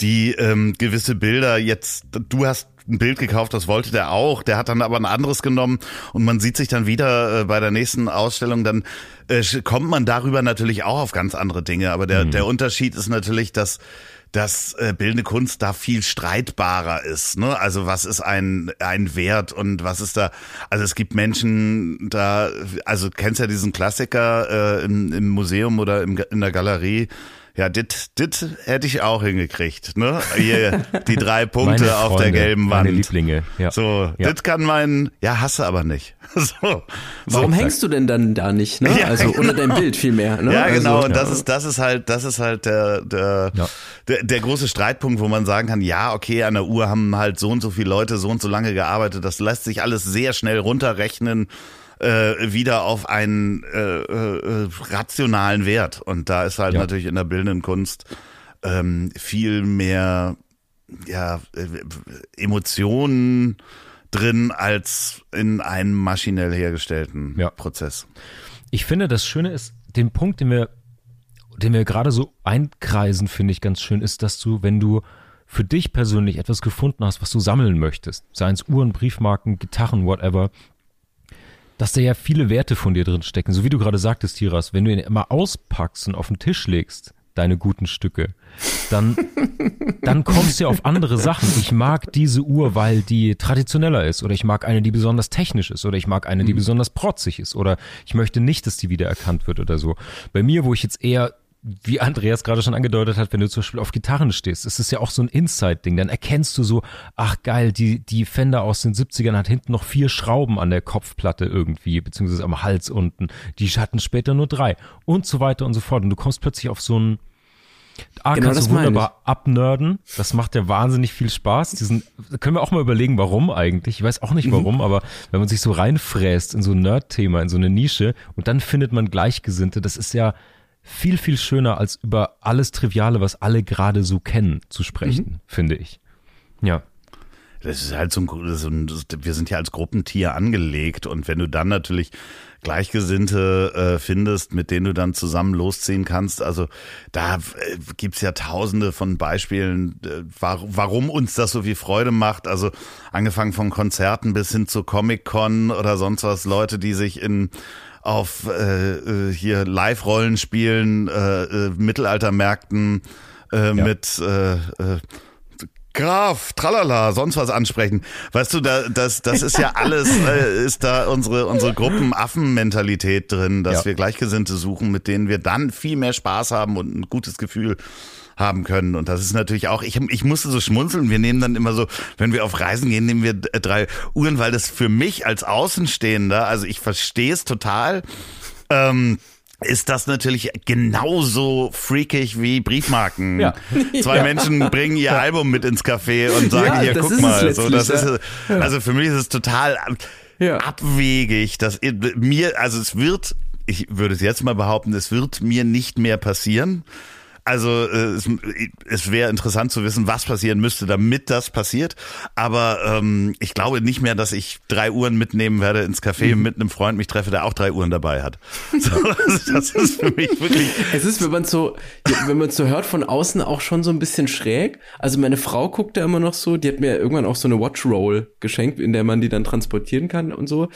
die ähm, gewisse Bilder jetzt, du hast ein Bild gekauft, das wollte der auch. Der hat dann aber ein anderes genommen und man sieht sich dann wieder äh, bei der nächsten Ausstellung. Dann äh, kommt man darüber natürlich auch auf ganz andere Dinge. Aber der, mhm. der Unterschied ist natürlich, dass dass äh, bildende Kunst da viel streitbarer ist. Ne? Also was ist ein, ein Wert und was ist da, also es gibt Menschen da, also kennst ja diesen Klassiker äh, im, im Museum oder im, in der Galerie, ja, dit, dit hätte ich auch hingekriegt, ne? Hier, die drei Punkte Freunde, auf der gelben Wand. Meine Lieblinge, ja. So, ja. dit kann mein, ja, hasse aber nicht. *laughs* So. Warum so. hängst du denn dann da nicht, ne? Ja, also genau. unter deinem Bild viel mehr, ne? Ja, genau. Also, und das ist, das ist halt, das ist halt der, der, ja. der, der große Streitpunkt, wo man sagen kann, ja, okay, an der Uhr haben halt so und so viele Leute so und so lange gearbeitet. Das lässt sich alles sehr schnell runterrechnen äh, wieder auf einen äh, äh, rationalen Wert. Und da ist halt ja. natürlich in der bildenden Kunst ähm, viel mehr ja, äh, Emotionen drin als in einem maschinell hergestellten ja. Prozess. Ich finde, das Schöne ist, den Punkt, den wir, den wir gerade so einkreisen, finde ich ganz schön, ist, dass du, wenn du für dich persönlich etwas gefunden hast, was du sammeln möchtest, seien es Uhren, Briefmarken, Gitarren, whatever, dass da ja viele Werte von dir drin stecken. So wie du gerade sagtest, Tiras, wenn du ihn immer auspackst und auf den Tisch legst, deine guten Stücke, dann, *laughs* dann kommst du ja auf andere Sachen. Ich mag diese Uhr, weil die traditioneller ist oder ich mag eine, die besonders technisch ist oder ich mag eine, die mhm. besonders protzig ist oder ich möchte nicht, dass die wiedererkannt wird oder so. Bei mir, wo ich jetzt eher wie Andreas gerade schon angedeutet hat, wenn du zum Beispiel auf Gitarren stehst, ist es ja auch so ein Inside-Ding. Dann erkennst du so, ach geil, die, die Fender aus den 70ern hat hinten noch vier Schrauben an der Kopfplatte irgendwie, beziehungsweise am Hals unten. Die hatten später nur drei und so weiter und so fort. Und du kommst plötzlich auf so ein, A, genau, kannst du wunderbar abnörden. Das macht ja wahnsinnig viel Spaß. Diesen, können wir auch mal überlegen, warum eigentlich. Ich weiß auch nicht warum, mhm. aber wenn man sich so reinfräst in so ein Nerd-Thema, in so eine Nische und dann findet man Gleichgesinnte, das ist ja viel, viel schöner, als über alles Triviale, was alle gerade so kennen, zu sprechen, mhm. finde ich. Ja. Das ist halt so ein, so ein, wir sind ja als Gruppentier angelegt und wenn du dann natürlich Gleichgesinnte äh, findest, mit denen du dann zusammen losziehen kannst. Also da äh, gibt's ja tausende von Beispielen, äh, war, warum uns das so viel Freude macht. Also angefangen von Konzerten bis hin zu Comic-Con oder sonst was, Leute, die sich in auf äh, äh hier Live-Rollenspielen, äh, äh, Mittelaltermärkten äh, ja. mit äh, äh, Graf, tralala, sonst was ansprechen. Weißt du, da, das, das ist ja alles, *laughs* äh, ist da unsere, unsere Gruppenaffen-Mentalität drin, dass ja. wir Gleichgesinnte suchen, mit denen wir dann viel mehr Spaß haben und ein gutes Gefühl haben können. Und das ist natürlich auch, ich, ich musste so schmunzeln. Wir nehmen dann immer so, wenn wir auf Reisen gehen, nehmen wir drei Uhren, weil das für mich als Außenstehender, also ich verstehe es total. Ähm, ist das natürlich genauso freakig wie Briefmarken. Ja. Zwei ja. Menschen bringen ihr Album mit ins Café und sagen, ja, hier, guck mal. So, das ist, also für mich ist es total abwegig, dass mir, also es wird, ich würde es jetzt mal behaupten, es wird mir nicht mehr passieren. Also äh, es, es wäre interessant zu wissen, was passieren müsste, damit das passiert. Aber ähm, ich glaube nicht mehr, dass ich drei Uhren mitnehmen werde ins Café mhm. mit einem Freund mich treffe, der auch drei Uhren dabei hat. *laughs* So, das ist für mich wirklich. Es ist, wenn man so, wenn man so hört von außen auch schon so ein bisschen schräg. Also meine Frau guckt da immer noch so, die hat mir irgendwann auch so eine Watch Roll geschenkt, in der man die dann transportieren kann und so.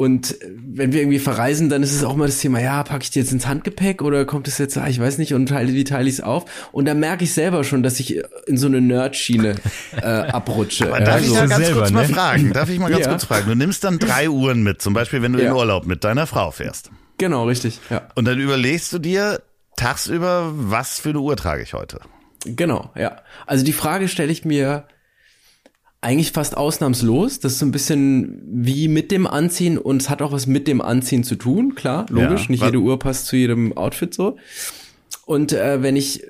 Und wenn wir irgendwie verreisen, dann ist es auch mal das Thema, ja, packe ich die jetzt ins Handgepäck oder kommt es jetzt, ah, ich weiß nicht, und teile, wie teile ich es auf? Und da merke ich selber schon, dass ich in so eine Nerd-Schiene äh, *laughs* abrutsche. Aber darf ich da ganz selber, kurz ne? mal fragen? Darf ich mal ganz ja. kurz fragen? Du nimmst dann drei Uhren mit, zum Beispiel, wenn du ja. in Urlaub mit deiner Frau fährst. Genau, richtig. Ja. Und dann überlegst du dir tagsüber, was für eine Uhr trage ich heute? Genau, ja. Also die Frage stelle ich mir eigentlich fast ausnahmslos. Das ist so ein bisschen wie mit dem Anziehen und es hat auch was mit dem Anziehen zu tun, klar, logisch. Ja, Nicht jede Uhr passt zu jedem Outfit so. Und äh, wenn ich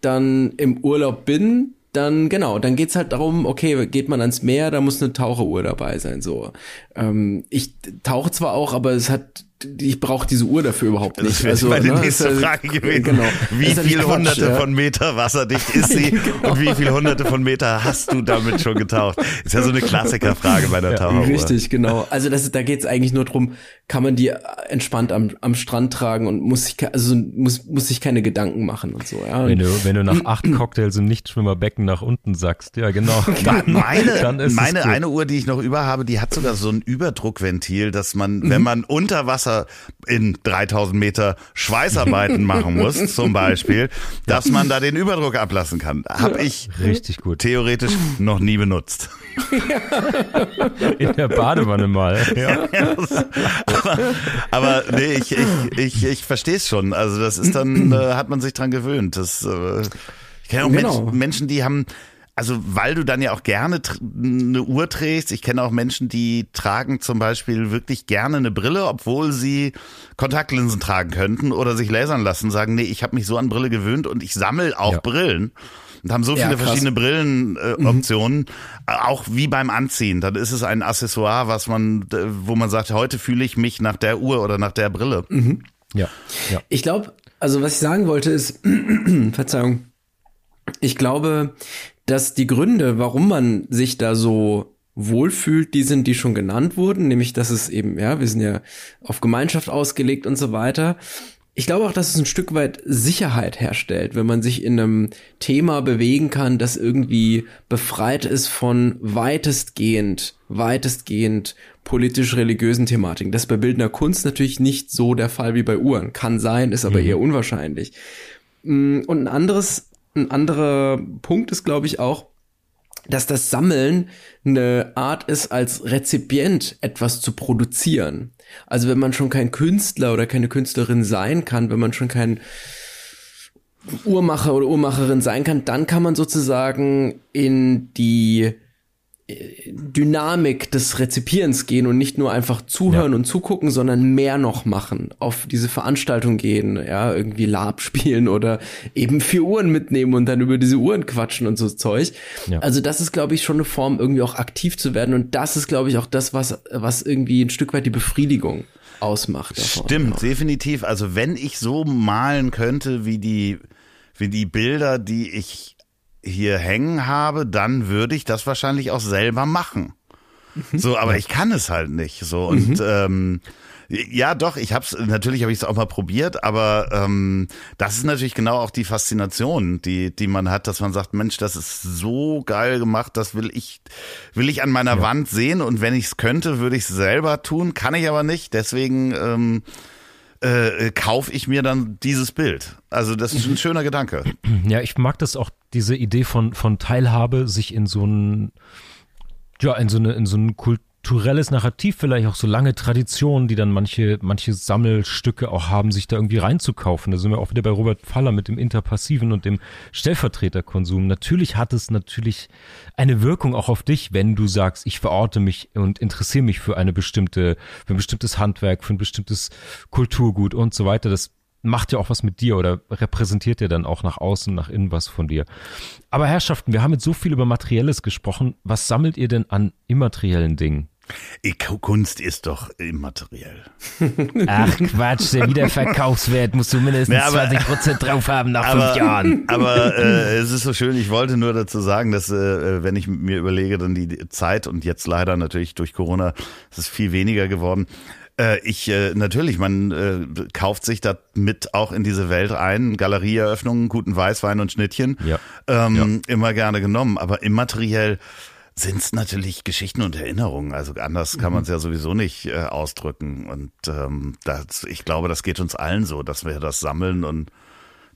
dann im Urlaub bin, dann genau, dann geht's halt darum, okay, geht man ans Meer, da muss eine Taucheruhr dabei sein. So, ähm, ich tauche zwar auch, aber es hat ich brauche diese Uhr dafür überhaupt nicht. Das also, meine ne, nächste ist, Frage gewesen. Genau. Wie viele hunderte ja. von Meter wasserdicht *laughs* ist sie genau. und wie viele hunderte von Meter hast du damit schon getaucht? Ist ja so eine Klassikerfrage bei der ja, Taucheruhr. Richtig, genau. Also das, da geht es eigentlich nur drum, kann man die entspannt am, am Strand tragen und muss sich, also muss, muss sich keine Gedanken machen und so. Ja. Wenn du, wenn du nach *clears throat* acht Cocktails im Nichtschwimmerbecken nach unten sackst, ja genau. Dann, *laughs* meine *laughs* dann meine eine Uhr, die ich noch über habe, die hat sogar so ein Überdruckventil, dass man, wenn mhm. man unter Wasser Wasser in 3000 Meter Schweißarbeiten *laughs* machen muss, zum Beispiel, dass man da den Überdruck ablassen kann. Habe ich richtig gut theoretisch noch nie benutzt. *laughs* In der Badewanne mal. *laughs* Ja. aber, aber nee, ich, ich, ich, ich verstehe es schon. Also das ist dann, äh, hat man sich dran gewöhnt. Das, äh, ich kenne auch genau. Menschen, die haben also weil du dann ja auch gerne eine Uhr trägst. Ich kenne auch Menschen, die tragen zum Beispiel wirklich gerne eine Brille, obwohl sie Kontaktlinsen tragen könnten oder sich lasern lassen. Sagen, nee, ich habe mich so an Brille gewöhnt und ich sammle auch ja. Brillen. Und haben so viele ja, verschiedene Brillenoptionen, äh, mhm. auch wie beim Anziehen. Dann ist es ein Accessoire, was man, wo man sagt, heute fühle ich mich nach der Uhr oder nach der Brille. Mhm. Ja. ja. Ich glaube, also was ich sagen wollte ist, *clears throat* Verzeihung, ich glaube, dass die Gründe, warum man sich da so wohlfühlt, die sind, die schon genannt wurden, nämlich, dass es eben, ja, wir sind ja auf Gemeinschaft ausgelegt und so weiter. Ich glaube auch, dass es ein Stück weit Sicherheit herstellt, wenn man sich in einem Thema bewegen kann, das irgendwie befreit ist von weitestgehend, weitestgehend politisch-religiösen Thematiken. Das ist bei bildender Kunst natürlich nicht so der Fall wie bei Uhren. Kann sein, ist aber mhm. eher unwahrscheinlich. Mm, und ein anderes ein anderer Punkt ist, glaube ich, auch, dass das Sammeln eine Art ist, als Rezipient etwas zu produzieren. Also wenn man schon kein Künstler oder keine Künstlerin sein kann, wenn man schon kein Uhrmacher oder Uhrmacherin sein kann, dann kann man sozusagen in die Dynamik des Rezipierens gehen und nicht nur einfach zuhören ja. und zugucken, sondern mehr noch machen, auf diese Veranstaltung gehen, ja, irgendwie Lab spielen oder eben vier Uhren mitnehmen und dann über diese Uhren quatschen und so Zeug. Ja. Also das ist, glaube ich, schon eine Form, irgendwie auch aktiv zu werden und das ist, glaube ich, auch das, was, was irgendwie ein Stück weit die Befriedigung ausmacht. Davon. Stimmt, definitiv. Also wenn ich so malen könnte, wie die, wie die Bilder, die ich hier hängen habe, dann würde ich das wahrscheinlich auch selber machen. Mhm. So, aber ich kann es halt nicht. So und mhm. ähm, ja, doch, ich hab's, natürlich habe ich es auch mal probiert, aber ähm, das ist natürlich genau auch die Faszination, die, die man hat, dass man sagt, Mensch, das ist so geil gemacht, das will ich, will ich an meiner ja. Wand sehen und wenn ich es könnte, würde ich es selber tun, kann ich aber nicht, deswegen ähm, äh, kaufe ich mir dann dieses Bild. Also das ist ein schöner Gedanke. Ja, ich mag das auch, diese Idee von, von Teilhabe, sich in so ein, ja, in so eine, in so ein Kult kulturelles Narrativ, vielleicht auch so lange Traditionen, die dann manche, manche Sammelstücke auch haben, sich da irgendwie reinzukaufen. Da sind wir auch wieder bei Robert Faller mit dem Interpassiven und dem Stellvertreterkonsum. Natürlich hat es natürlich eine Wirkung auch auf dich, wenn du sagst, ich verorte mich und interessiere mich für eine bestimmte, für ein bestimmtes Handwerk, für ein bestimmtes Kulturgut und so weiter. Das macht ja auch was mit dir oder repräsentiert ja dann auch nach außen, nach innen was von dir. Aber Herrschaften, wir haben jetzt so viel über Materielles gesprochen. Was sammelt ihr denn an immateriellen Dingen? Kunst ist doch immateriell. *laughs* Ach Quatsch, der Wiederverkaufswert musst du mindestens ja, aber, 20% drauf haben nach aber, fünf Jahren. *laughs* Aber äh, es ist so schön, ich wollte nur dazu sagen, dass äh, wenn ich mir überlege, dann die Zeit und jetzt leider natürlich durch Corona, es ist viel weniger geworden. Äh, ich äh, natürlich, man äh, kauft sich damit auch in diese Welt ein. Galerieeröffnungen, guten Weißwein und Schnittchen. Ja. Ähm, ja. Immer gerne genommen, aber immateriell sind es natürlich Geschichten und Erinnerungen. Also anders kann mhm. man es ja sowieso nicht äh, ausdrücken. Und ähm, das, ich glaube, das geht uns allen so, dass wir das sammeln. Und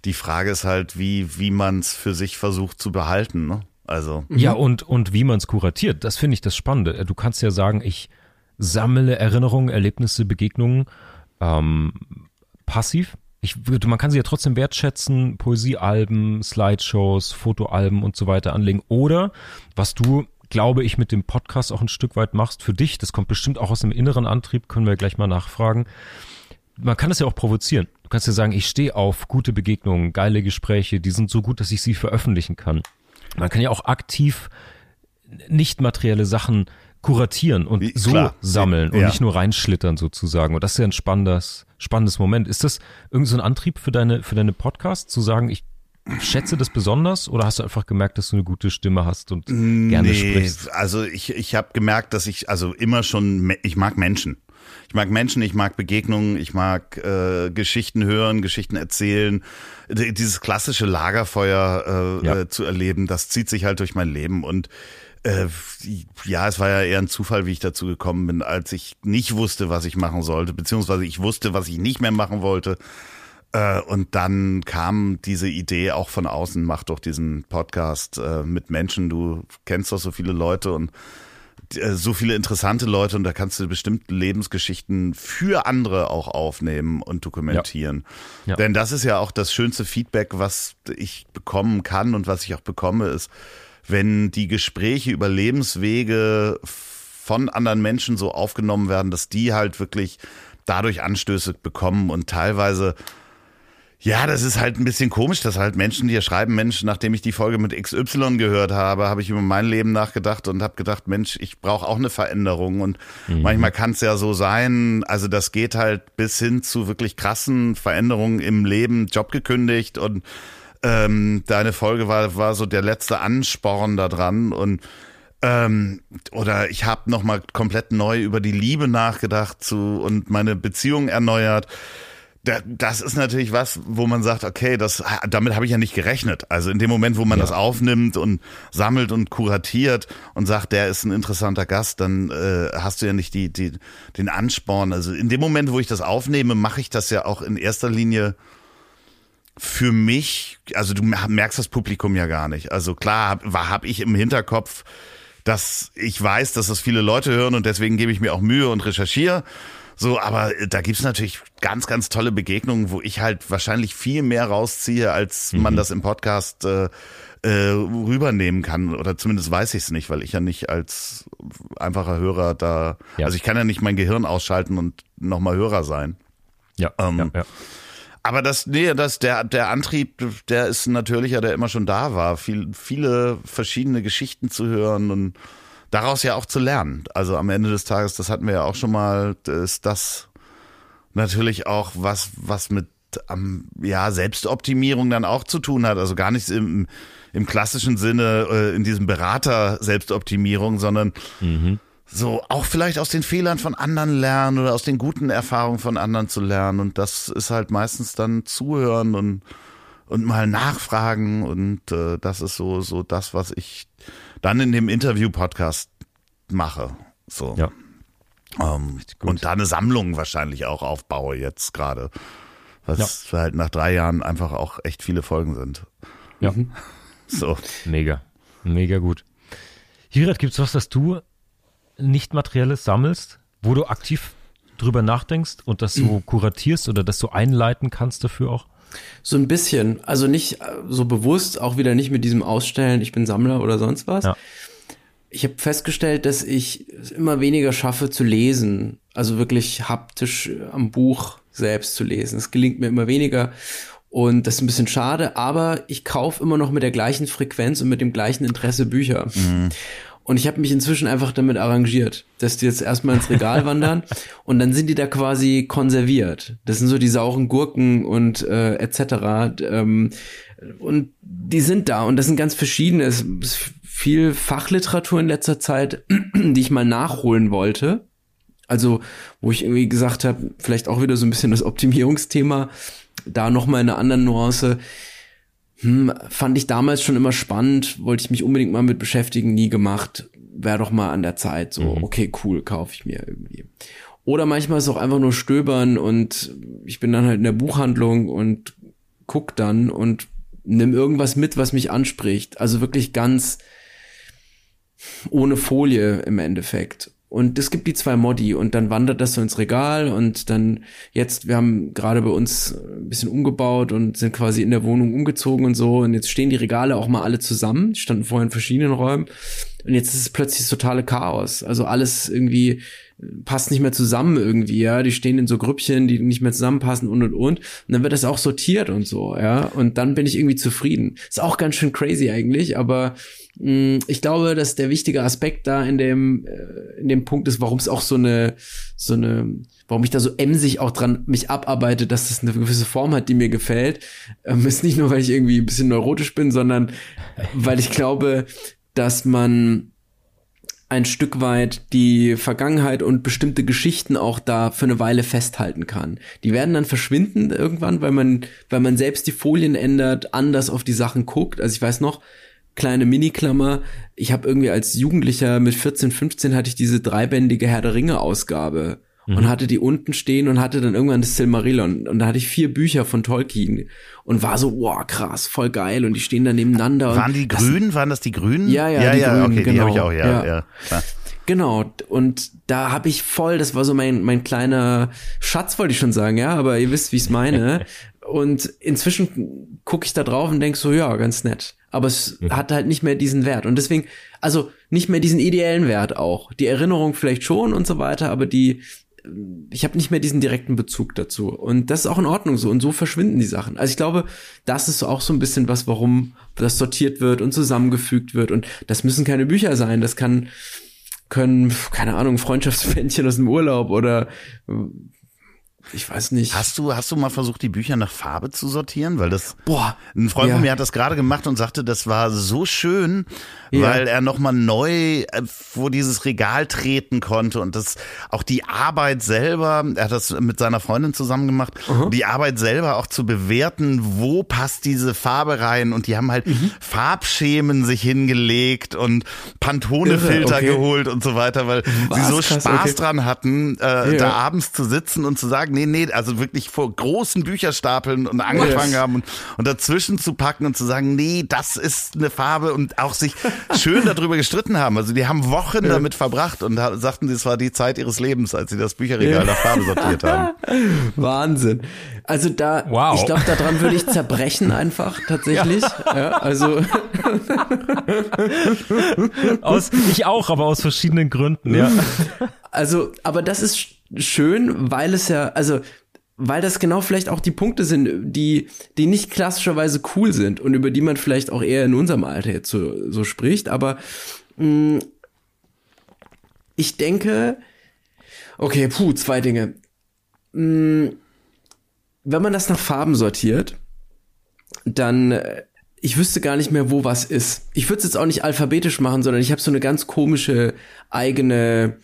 die Frage ist halt, wie, wie man es für sich versucht zu behalten. Ne? Also. Ja, und, und wie man es kuratiert. Das finde ich das Spannende. Du kannst ja sagen, ich sammle Erinnerungen, Erlebnisse, Begegnungen ähm, passiv. Ich, man kann sie ja trotzdem wertschätzen, Poesiealben, Slideshows, Fotoalben und so weiter anlegen. Oder was du glaube ich, mit dem Podcast auch ein Stück weit machst für dich. Das kommt bestimmt auch aus dem inneren Antrieb, können wir gleich mal nachfragen. Man kann es ja auch provozieren. Du kannst ja sagen, ich stehe auf gute Begegnungen, geile Gespräche, die sind so gut, dass ich sie veröffentlichen kann. Man kann ja auch aktiv nicht materielle Sachen kuratieren und Wie, so klar. sammeln und ja. nicht nur reinschlittern sozusagen. Und das ist ja ein spannendes, spannendes Moment. Ist das irgendein so Antrieb für deine, für deine Podcasts, zu sagen, ich schätze das besonders oder hast du einfach gemerkt, dass du eine gute Stimme hast und gerne nee, sprichst? Also ich, ich habe gemerkt, dass ich also immer schon, ich mag Menschen. Ich mag Menschen, ich mag Begegnungen, ich mag äh, Geschichten hören, Geschichten erzählen. Dieses klassische Lagerfeuer äh, ja. äh, zu erleben, das zieht sich halt durch mein Leben und äh, ja, es war ja eher ein Zufall, wie ich dazu gekommen bin, als ich nicht wusste, was ich machen sollte, beziehungsweise ich wusste, was ich nicht mehr machen wollte. Äh, und dann kam diese Idee auch von außen, mach doch diesen Podcast äh, mit Menschen. Du kennst doch so viele Leute und äh, so viele interessante Leute und da kannst du bestimmt Lebensgeschichten für andere auch aufnehmen und dokumentieren. Ja. Ja. Denn das ist ja auch das schönste Feedback, was ich bekommen kann und was ich auch bekomme, ist, wenn die Gespräche über Lebenswege von anderen Menschen so aufgenommen werden, dass die halt wirklich dadurch Anstöße bekommen und teilweise ja, das ist halt ein bisschen komisch, dass halt Menschen dir schreiben, Mensch, nachdem ich die Folge mit XY gehört habe, habe ich über mein Leben nachgedacht und habe gedacht, Mensch, ich brauche auch eine Veränderung. Und mhm. manchmal kann es ja so sein, also das geht halt bis hin zu wirklich krassen Veränderungen im Leben, Job gekündigt und ähm, deine Folge war, war so der letzte Ansporn da dran und ähm, oder ich habe noch mal komplett neu über die Liebe nachgedacht zu und meine Beziehung erneuert das ist natürlich was, wo man sagt, okay, das, damit habe ich ja nicht gerechnet. Also in dem Moment, wo man ja. das aufnimmt und sammelt und kuratiert und sagt, der ist ein interessanter Gast, dann äh, hast du ja nicht die, die, den Ansporn. Also in dem Moment, wo ich das aufnehme, mache ich das ja auch in erster Linie für mich. Also du merkst das Publikum ja gar nicht. Also klar habe hab ich im Hinterkopf, dass ich weiß, dass das viele Leute hören und deswegen gebe ich mir auch Mühe und recherchiere So, aber da gibt's natürlich ganz, ganz tolle Begegnungen, wo ich halt wahrscheinlich viel mehr rausziehe, als mhm. man das im Podcast äh, äh, rübernehmen kann. Oder zumindest weiß ich es nicht, weil ich ja nicht als einfacher Hörer da, ja. also ich kann ja nicht mein Gehirn ausschalten und nochmal Hörer sein. Ja, ähm, ja, ja. Aber das, nee, das, der, der Antrieb, der ist natürlicher, der immer schon da war. Viel, viele verschiedene Geschichten zu hören und daraus ja auch zu lernen. Also am Ende des Tages, das hatten wir ja auch schon mal, ist das natürlich auch was, was mit ähm, ja, Selbstoptimierung dann auch zu tun hat. Also gar nicht im, im klassischen Sinne äh, in diesem Berater Selbstoptimierung, sondern mhm. so auch vielleicht aus den Fehlern von anderen lernen oder aus den guten Erfahrungen von anderen zu lernen. Und das ist halt meistens dann zuhören und und mal nachfragen und äh, das ist so so das, was ich dann in dem Interview-Podcast mache. So. Ja. Ähm, und da eine Sammlung wahrscheinlich auch aufbaue jetzt gerade. Was ja. halt nach drei Jahren einfach auch echt viele Folgen sind. Ja. So. Mega. Mega gut. Hirat, gibt's was, das du nicht materielles sammelst, wo du aktiv drüber nachdenkst und das so mhm. kuratierst oder das so einleiten kannst dafür auch? So ein bisschen. Also nicht äh, so bewusst, auch wieder nicht mit diesem Ausstellen, ich bin Sammler oder sonst was. Ja. Ich habe festgestellt, dass ich es immer weniger schaffe zu lesen. Also wirklich haptisch am Buch selbst zu lesen. Es gelingt mir immer weniger. Und das ist ein bisschen schade, aber ich kaufe immer noch mit der gleichen Frequenz und mit dem gleichen Interesse Bücher. Mhm. Und ich habe mich inzwischen einfach damit arrangiert, dass die jetzt erstmal ins Regal *laughs* wandern und dann sind die da quasi konserviert. Das sind so die sauren Gurken und äh, etc. Ähm, und die sind da und das sind ganz verschiedene. Es ist viel Fachliteratur in letzter Zeit, *clears throat* die ich mal nachholen wollte. Also, wo ich irgendwie gesagt habe, vielleicht auch wieder so ein bisschen das Optimierungsthema, da nochmal in einer anderen Nuance hm, fand ich damals schon immer spannend, wollte ich mich unbedingt mal mit beschäftigen, nie gemacht. Wäre doch mal an der Zeit, so, mhm. okay, cool, kaufe ich mir irgendwie. Oder manchmal ist es auch einfach nur stöbern und ich bin dann halt in der Buchhandlung und guck dann und nimm irgendwas mit, was mich anspricht. Also wirklich ganz ohne Folie im Endeffekt. Und es gibt die zwei Modi und dann wandert das so ins Regal und dann jetzt, wir haben gerade bei uns ein bisschen umgebaut und sind quasi in der Wohnung umgezogen und so. Und jetzt stehen die Regale auch mal alle zusammen, standen vorher in verschiedenen Räumen. Und jetzt ist es plötzlich das totale Chaos. Also alles irgendwie passt nicht mehr zusammen irgendwie, ja. Die stehen in so Grüppchen, die nicht mehr zusammenpassen und und und. Und dann wird das auch sortiert und so, ja. Und dann bin ich irgendwie zufrieden. Ist auch ganz schön crazy eigentlich, aber mh, mm, ich glaube, dass der wichtige Aspekt da in dem, äh, in dem Punkt ist, warum es auch so eine, so eine, warum ich da so emsig auch dran mich abarbeite, dass das eine gewisse Form hat, die mir gefällt, ähm, ist nicht nur, weil ich irgendwie ein bisschen neurotisch bin, sondern weil ich glaube, dass man ein Stück weit die Vergangenheit und bestimmte Geschichten auch da für eine Weile festhalten kann. Die werden dann verschwinden irgendwann, weil man, weil man selbst die Folien ändert, anders auf die Sachen guckt. Also ich weiß noch, kleine Mini-Klammer, ich habe irgendwie als Jugendlicher mit 14, 15 hatte ich diese dreibändige Herr der Ringe Ausgabe mhm. und hatte die unten stehen und hatte dann irgendwann das Silmarillion und da hatte ich vier Bücher von Tolkien und war so, wow, krass, voll geil und die stehen da nebeneinander. Waren die grün? Waren das die grünen? Ja, ja, ja, die ja grünen, okay, genau. die habe ich auch, ja, ja. ja. Genau, und da habe ich voll, das war so mein, mein kleiner Schatz, wollte ich schon sagen, ja, aber ihr wisst, wie ich es meine. *laughs* und inzwischen gucke ich da drauf und denk so, ja, ganz nett. Aber es mhm. hat halt nicht mehr diesen Wert. Und deswegen, also nicht mehr diesen ideellen Wert auch. Die Erinnerung vielleicht schon und so weiter, aber die, ich habe nicht mehr diesen direkten Bezug dazu. Und das ist auch in Ordnung so. Und so verschwinden die Sachen. Also ich glaube, das ist auch so ein bisschen was, warum das sortiert wird und zusammengefügt wird. Und das müssen keine Bücher sein. Das kann, können, keine Ahnung, Freundschaftsbändchen aus dem Urlaub oder ich weiß nicht. Hast du, hast du mal versucht, die Bücher nach Farbe zu sortieren? Weil das, boah, ein Freund ja. von mir hat das gerade gemacht und sagte, das war so schön, ja. weil er nochmal neu äh, vor dieses Regal treten konnte und das, auch die Arbeit selber, er hat das mit seiner Freundin zusammen gemacht, uh die Arbeit selber auch zu bewerten, wo passt diese Farbe rein und die haben halt mhm. Farbschemen sich hingelegt und Pantone-Filter okay. geholt und so weiter, weil Was, sie so krass, Spaß okay. dran hatten, äh, ja. da abends zu sitzen und zu sagen, nee, nee, also wirklich vor großen Bücherstapeln und angefangen haben und, und dazwischen zu packen und zu sagen, nee, das ist eine Farbe und auch sich schön darüber gestritten haben. Also die haben Wochen ja. damit verbracht und sagten, das war die Zeit ihres Lebens, als sie das Bücherregal ja. nach Farbe sortiert haben. *laughs* Wahnsinn. Also da, wow. ich glaube, daran würde ich zerbrechen einfach tatsächlich. Ja. ja also *laughs* *laughs* aus, ich auch, aber aus verschiedenen Gründen, ja. Also, aber das ist schön, weil es ja, also weil das genau vielleicht auch die Punkte sind, die, die nicht klassischerweise cool sind und über die man vielleicht auch eher in unserem Alter jetzt so, so spricht. Aber mh, mm, ich denke, okay, puh, zwei Dinge. Mh, mm, wenn man das nach Farben sortiert, dann äh, ich wüsste gar nicht mehr, wo was ist. Ich würde es jetzt auch nicht alphabetisch machen, sondern ich habe so eine ganz komische eigene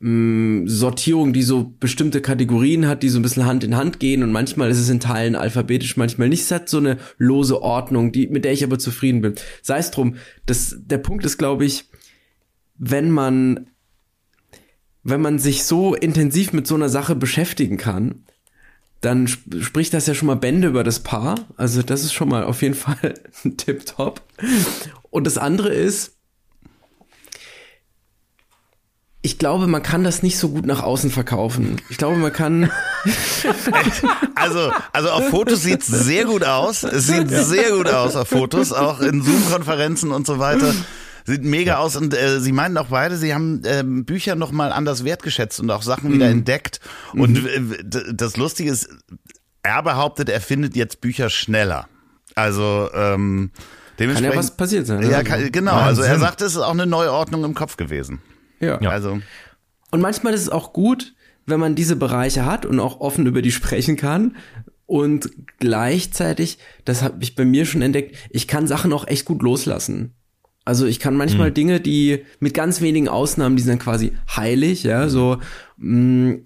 mh, mm, Sortierung, die so bestimmte Kategorien hat, die so ein bisschen Hand in Hand gehen und manchmal ist es in Teilen alphabetisch, manchmal nicht. Es hat so eine lose Ordnung, die, mit der ich aber zufrieden bin. Sei es drum, das, der Punkt ist, glaube ich, wenn man, wenn man sich so intensiv mit so einer Sache beschäftigen kann, dann sp spricht das ja schon mal Bände über das Paar. Also das ist schon mal auf jeden *laughs* Fall ein Tip-Top. Und das andere ist, ich glaube, man kann das nicht so gut nach außen verkaufen. Ich glaube, man kann. *laughs* also, also auf Fotos sieht's sehr gut aus. Es sieht ja. sehr gut aus auf Fotos, auch in Zoom-Konferenzen und so weiter. Sieht mega ja. aus und äh, sie meinen auch beide, sie haben äh, Bücher noch mal anders wertgeschätzt und auch Sachen mhm. wieder entdeckt. Und äh, das Lustige ist, er behauptet, er findet jetzt Bücher schneller. Also ähm, dementsprechend. Kann ja was passiert sein. Ne? Ja, kann, genau. Wahnsinn. Also er sagt, es ist auch eine Neuordnung im Kopf gewesen. Ja. ja. Also. Und manchmal ist es auch gut, wenn man diese Bereiche hat und auch offen über die sprechen kann. Und gleichzeitig, das habe ich bei mir schon entdeckt, ich kann Sachen auch echt gut loslassen. Also ich kann manchmal mhm. Dinge, die mit ganz wenigen Ausnahmen, die sind dann quasi heilig, ja, so mh, mm,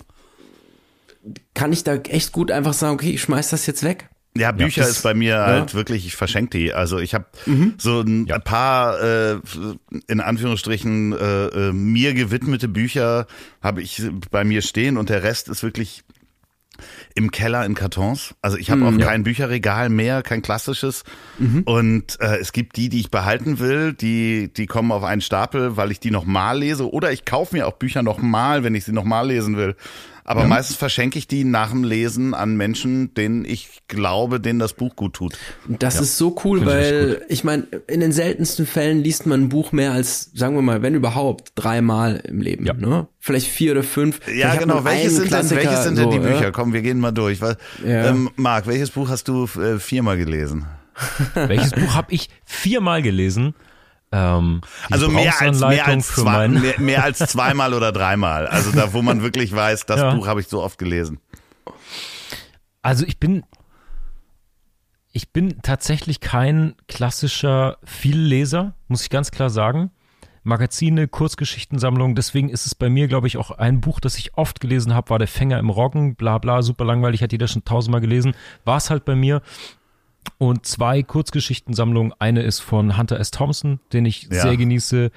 kann ich da echt gut einfach sagen, okay, ich schmeiß das jetzt weg. Ja, Bücher ja, ist bei mir ja. halt wirklich, ich verschenke die. Also ich habe mhm. so ein ja. paar äh, in Anführungsstrichen äh, äh, mir gewidmete Bücher habe ich bei mir stehen und der Rest ist wirklich im Keller in Kartons. Also ich habe mhm, auch kein Bücherregal mehr, kein klassisches. Mhm. Und äh, es gibt die, die ich behalten will, die die kommen auf einen Stapel, weil ich die nochmal lese. Oder ich kaufe mir auch Bücher nochmal, wenn ich sie nochmal lesen will. Aber ja. meistens verschenke ich die nach dem Lesen an Menschen, denen ich glaube, denen das Buch gut tut. Das ja. ist so cool, Find weil ich, ich meine, in den seltensten Fällen liest man ein Buch mehr als, sagen wir mal, wenn überhaupt, dreimal im Leben. Ja. Ne? Vielleicht vier oder fünf. Ja, genau. Welches sind, denn, welches sind denn die Bücher? Ja? Komm, wir gehen mal durch. Weil, ähm, Marc, welches Buch hast du äh, viermal gelesen? welches Buch habe ich viermal gelesen? Ähm, also mehr als, mehr, als zwei, mehr, mehr, als *laughs* zweimal oder dreimal. Also da, wo man wirklich weiß, das ja. Buch habe ich so oft gelesen. Also ich bin, ich bin tatsächlich kein klassischer Vielleser, muss ich ganz klar sagen. Magazine, Kurzgeschichtensammlungen, deswegen ist es bei mir, glaube ich, auch ein Buch, das ich oft gelesen habe, war Der Fänger im Roggen, bla bla, super langweilig, hat jeder schon tausendmal gelesen. War es halt bei mir und zwei Kurzgeschichtensammlungen. Eine ist von Hunter S. Thompson, den ich ja. sehr genieße.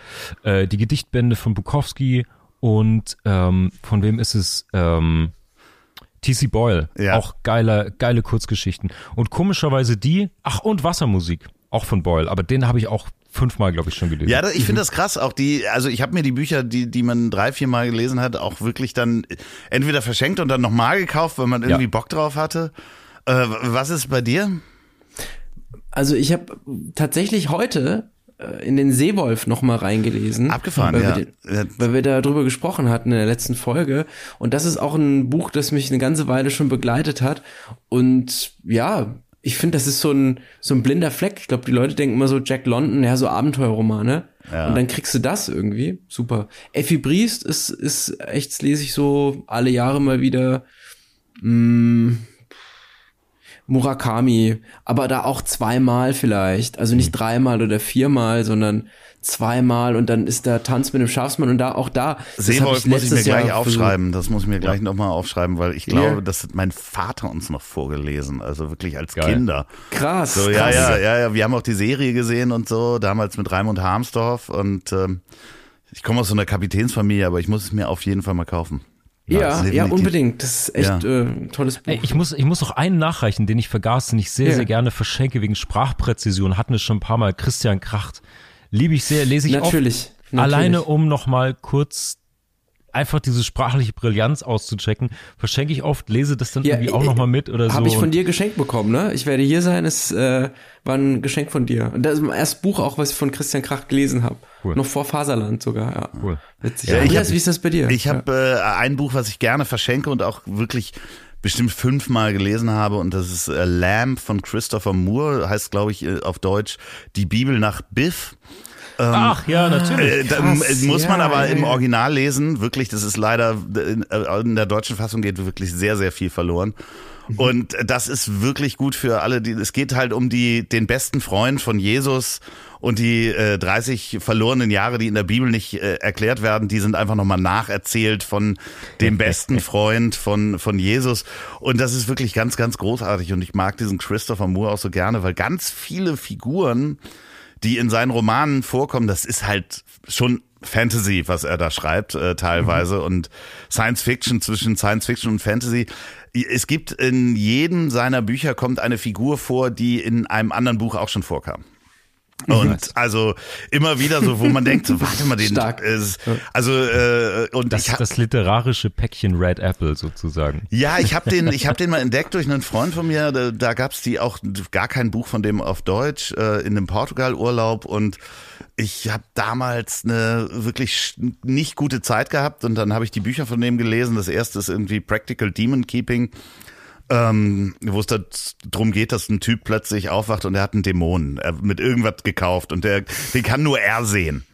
Äh, die Gedichtbände von Bukowski und ähm, von wem ist es? Ähm, T.C. Boyle. Ja. Auch geile, geile Kurzgeschichten. Und komischerweise die, ach und Wassermusik, auch von Boyle. Aber den habe ich auch fünfmal, glaube ich, schon gelesen. Ja, ich finde das krass. Auch die, also ich habe mir die Bücher, die, die man drei, vier Mal gelesen hat, auch wirklich dann entweder verschenkt und dann nochmal gekauft, weil man irgendwie ja. Bock drauf hatte. Äh, was ist bei dir? Also ich habe tatsächlich heute äh, in den Seewolf noch mal reingelesen. Abgefahren, weil ja. Wir, weil wir da drüber gesprochen hatten in der letzten Folge. Und das ist auch ein Buch, das mich eine ganze Weile schon begleitet hat. Und ja, ich finde, das ist so ein, so ein blinder Fleck. Ich glaube, die Leute denken immer so Jack London, ja, so Abenteuerromane. Ja. Und dann kriegst du das irgendwie. Super. Effi Briest ist, ist echt, das lese ich so alle Jahre mal wieder. Mh, mm, Murakami, aber da auch zweimal vielleicht. Also nicht mhm. dreimal oder viermal, sondern zweimal und dann ist da Tanz mit dem Schafsmann und da auch da. Seeholt muss ich mir gleich Jahr aufschreiben. Das muss ich mir gleich ja. nochmal aufschreiben, weil ich glaube, yeah. das hat mein Vater uns noch vorgelesen. Also wirklich als Geil. Kinder. Krass. So, ja, krass. ja, ja, ja. Wir haben auch die Serie gesehen und so, damals mit Raimund Harmsdorf und ähm, ich komme aus so einer Kapitänsfamilie, aber ich muss es mir auf jeden Fall mal kaufen. Ja, ja, unbedingt. Das ist echt ja. äh, tolles Buch. Ey, ich muss, ich muss noch einen nachreichen, den ich vergaß, den ich sehr, ja. sehr gerne verschenke wegen Sprachpräzision. Hatten es schon ein paar Mal. Christian Kracht. Liebe ich sehr, lese ich Natürlich. Oft, Natürlich. Alleine, um nochmal kurz einfach diese sprachliche Brillanz auszuchecken, verschenke ich oft, lese das dann ja, irgendwie auch nochmal mit oder so. Habe ich von dir geschenkt bekommen, ne? Ich werde hier sein, es äh, war ein Geschenk von dir. Und das ist mein erstes Buch auch, was ich von Christian Kracht gelesen habe. Cool. Noch vor Faserland sogar, ja. Cool. Witzig. Ja, Andreas, hab, wie ist das bei dir? Ich habe ja. äh, ein Buch, was ich gerne verschenke und auch wirklich bestimmt fünfmal gelesen habe und das ist äh, Lamb von Christopher Moore, heißt glaube ich äh, auf Deutsch die Bibel nach Biff. Ähm, Ach ja, natürlich. Äh, da muss man aber ja, im Original lesen, wirklich, das ist leider äh, in der deutschen Fassung geht wirklich sehr, sehr viel verloren. Mhm. Und das ist wirklich gut für alle, die, es geht halt um die, den besten Freund von Jesus und die äh, 30 verlorenen Jahre, die in der Bibel nicht äh, erklärt werden, die sind einfach nochmal nacherzählt von dem *laughs* besten Freund von, von Jesus. Und das ist wirklich ganz, ganz großartig. Und ich mag diesen Christopher Moore auch so gerne, weil ganz viele Figuren, die in seinen Romanen vorkommen, das ist halt schon Fantasy, was er da schreibt, äh, teilweise, mhm. und Science Fiction zwischen Science Fiction und Fantasy. Es gibt in jedem seiner Bücher kommt eine Figur vor, die in einem anderen Buch auch schon vorkam. Und also immer wieder so, wo man denkt, so, *laughs* warte mal, den Stark. Ist, also äh, und das, ich hab, das literarische Päckchen Red Apple sozusagen. Ja, ich habe den, ich habe den mal *laughs* entdeckt durch einen Freund von mir. Da, da gab's die auch gar kein Buch von dem auf Deutsch äh, in einem Portugal-Urlaub und ich habe damals eine wirklich nicht gute Zeit gehabt und dann habe ich die Bücher von dem gelesen. Das erste ist irgendwie Practical Demon Keeping ähm, wo es darum geht, dass ein Typ plötzlich aufwacht und er hat einen Dämon er mit irgendwas gekauft und der, den kann nur er sehen.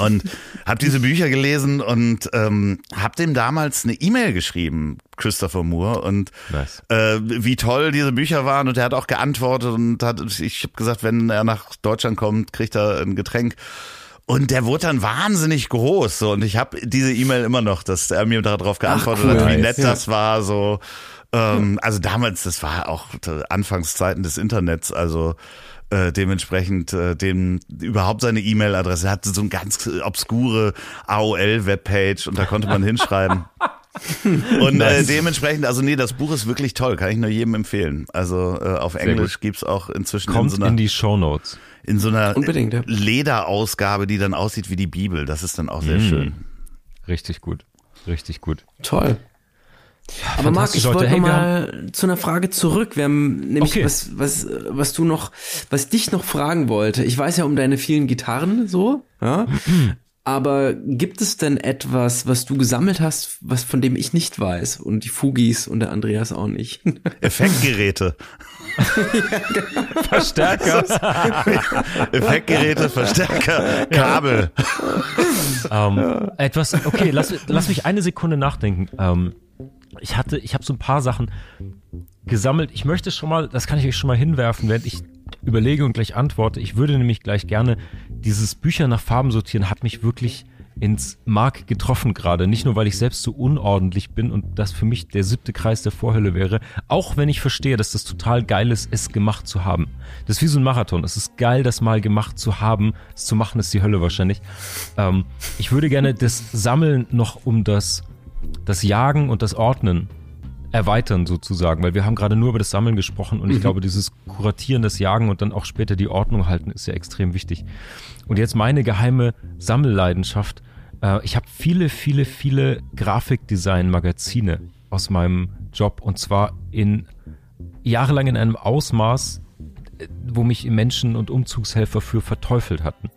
Und habe diese Bücher gelesen und ähm, habe dem damals eine E-Mail geschrieben, Christopher Moore, und nice. äh, wie toll diese Bücher waren. Und er hat auch geantwortet und hat, ich habe gesagt, wenn er nach Deutschland kommt, kriegt er ein Getränk. Und der wurde dann wahnsinnig groß. So. Und ich habe diese E-Mail immer noch, dass er mir darauf geantwortet Ach, cool. hat, wie nett das war. So ähm, also damals, das war auch Anfangszeiten des Internets, also äh, dementsprechend äh, dem überhaupt seine E-Mail-Adresse hatte so eine ganz obskure AOL-Webpage und da konnte man hinschreiben. *laughs* Und äh, dementsprechend, also nee, das Buch ist wirklich toll, kann ich nur jedem empfehlen. Also äh, auf Englisch gibt's auch inzwischen Kommt in so einer, in die Show Notes. In so einer Unbedingt, ja. Lederausgabe, die dann aussieht wie die Bibel. Das ist dann auch sehr mm. schön. Richtig gut. Richtig gut. Toll. Aber Marc, ich wollte hey, mal zu einer Frage zurück. Wir haben nämlich okay. was, was, was du noch, was dich noch fragen wollte. Ich weiß ja um deine vielen Gitarren so, ja. Aber gibt es denn etwas, was du gesammelt hast, was von dem ich nicht weiß und die Fugis und der Andreas auch nicht? *laughs* Effektgeräte. ja, genau. Verstärker. Effektgeräte, Verstärker, Kabel. Um, ähm, etwas, okay, lass, lass mich eine Sekunde nachdenken. Um, ähm, ich hatte, ich habe so ein paar Sachen gesammelt. Ich möchte schon mal, das kann ich euch schon mal hinwerfen, während ich überlege und gleich antworte. Ich würde nämlich gleich gerne dieses Bücher nach Farben sortieren, hat mich wirklich ins Mark getroffen gerade. Nicht nur, weil ich selbst so unordentlich bin und das für mich der siebte Kreis der Vorhölle wäre, auch wenn ich verstehe, dass das total geil ist, es gemacht zu haben. Das ist wie so ein Marathon. Es ist geil, das mal gemacht zu haben. Es zu machen ist die Hölle wahrscheinlich. Ähm, ich würde gerne das Sammeln noch um das das Jagen und das Ordnen erweitern sozusagen, weil wir haben gerade nur über das Sammeln gesprochen und mhm. ich glaube, dieses Kuratieren, das Jagen und dann auch später die Ordnung halten ist ja extrem wichtig. Und jetzt meine geheime Sammelleidenschaft. Äh, ich habe viele, viele, viele Grafikdesign-Magazine aus meinem Job und zwar in jahrelang in einem Ausmaß, äh, wo mich Menschen und Umzugshelfer für verteufelt hatten.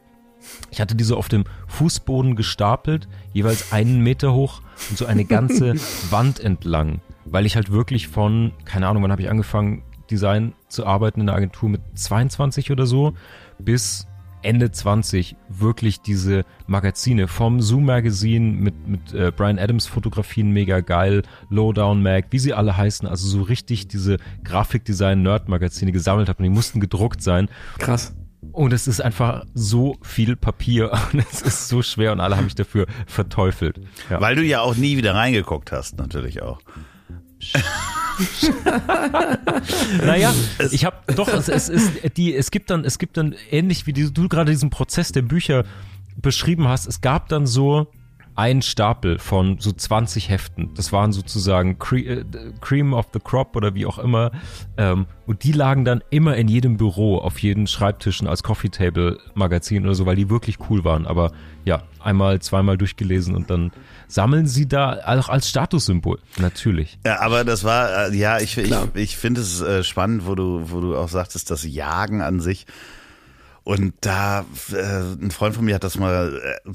Ich hatte diese auf dem Fußboden gestapelt, jeweils einen Meter hoch und so eine ganze *laughs* Wand entlang, weil ich halt wirklich von, keine Ahnung, wann habe ich angefangen, Design zu arbeiten in der Agentur mit 22 oder so, bis Ende 20 wirklich diese Magazine vom Zoom Magazine mit, mit äh, Brian Adams Fotografien mega geil, Lowdown Mag, wie sie alle heißen, also so richtig diese Grafikdesign Nerd Magazine gesammelt habe und die mussten gedruckt sein. Krass. Und es ist einfach so viel Papier *laughs* und es ist so schwer und alle haben mich dafür verteufelt. Ja. Weil du ja auch nie wieder reingeguckt hast, natürlich auch. *laughs* naja, ich habe doch, es, es, ist die, es gibt dann, es gibt dann ähnlich wie die, du gerade diesen Prozess der Bücher beschrieben hast. Es gab dann so ein Stapel von so 20 Heften. Das waren sozusagen Cre äh, Cream of the Crop oder wie auch immer. Ähm, und die lagen dann immer in jedem Büro, auf jeden Schreibtischen als Coffee Table Magazin oder so, weil die wirklich cool waren. Aber ja, einmal, zweimal durchgelesen und dann sammeln sie da auch als Statussymbol, natürlich. Ja, aber das war, äh, ja, ich, ich, ich finde es äh, spannend, wo du, wo du auch sagtest, das Jagen an sich. Und da, äh, ein Freund von mir hat das mal äh,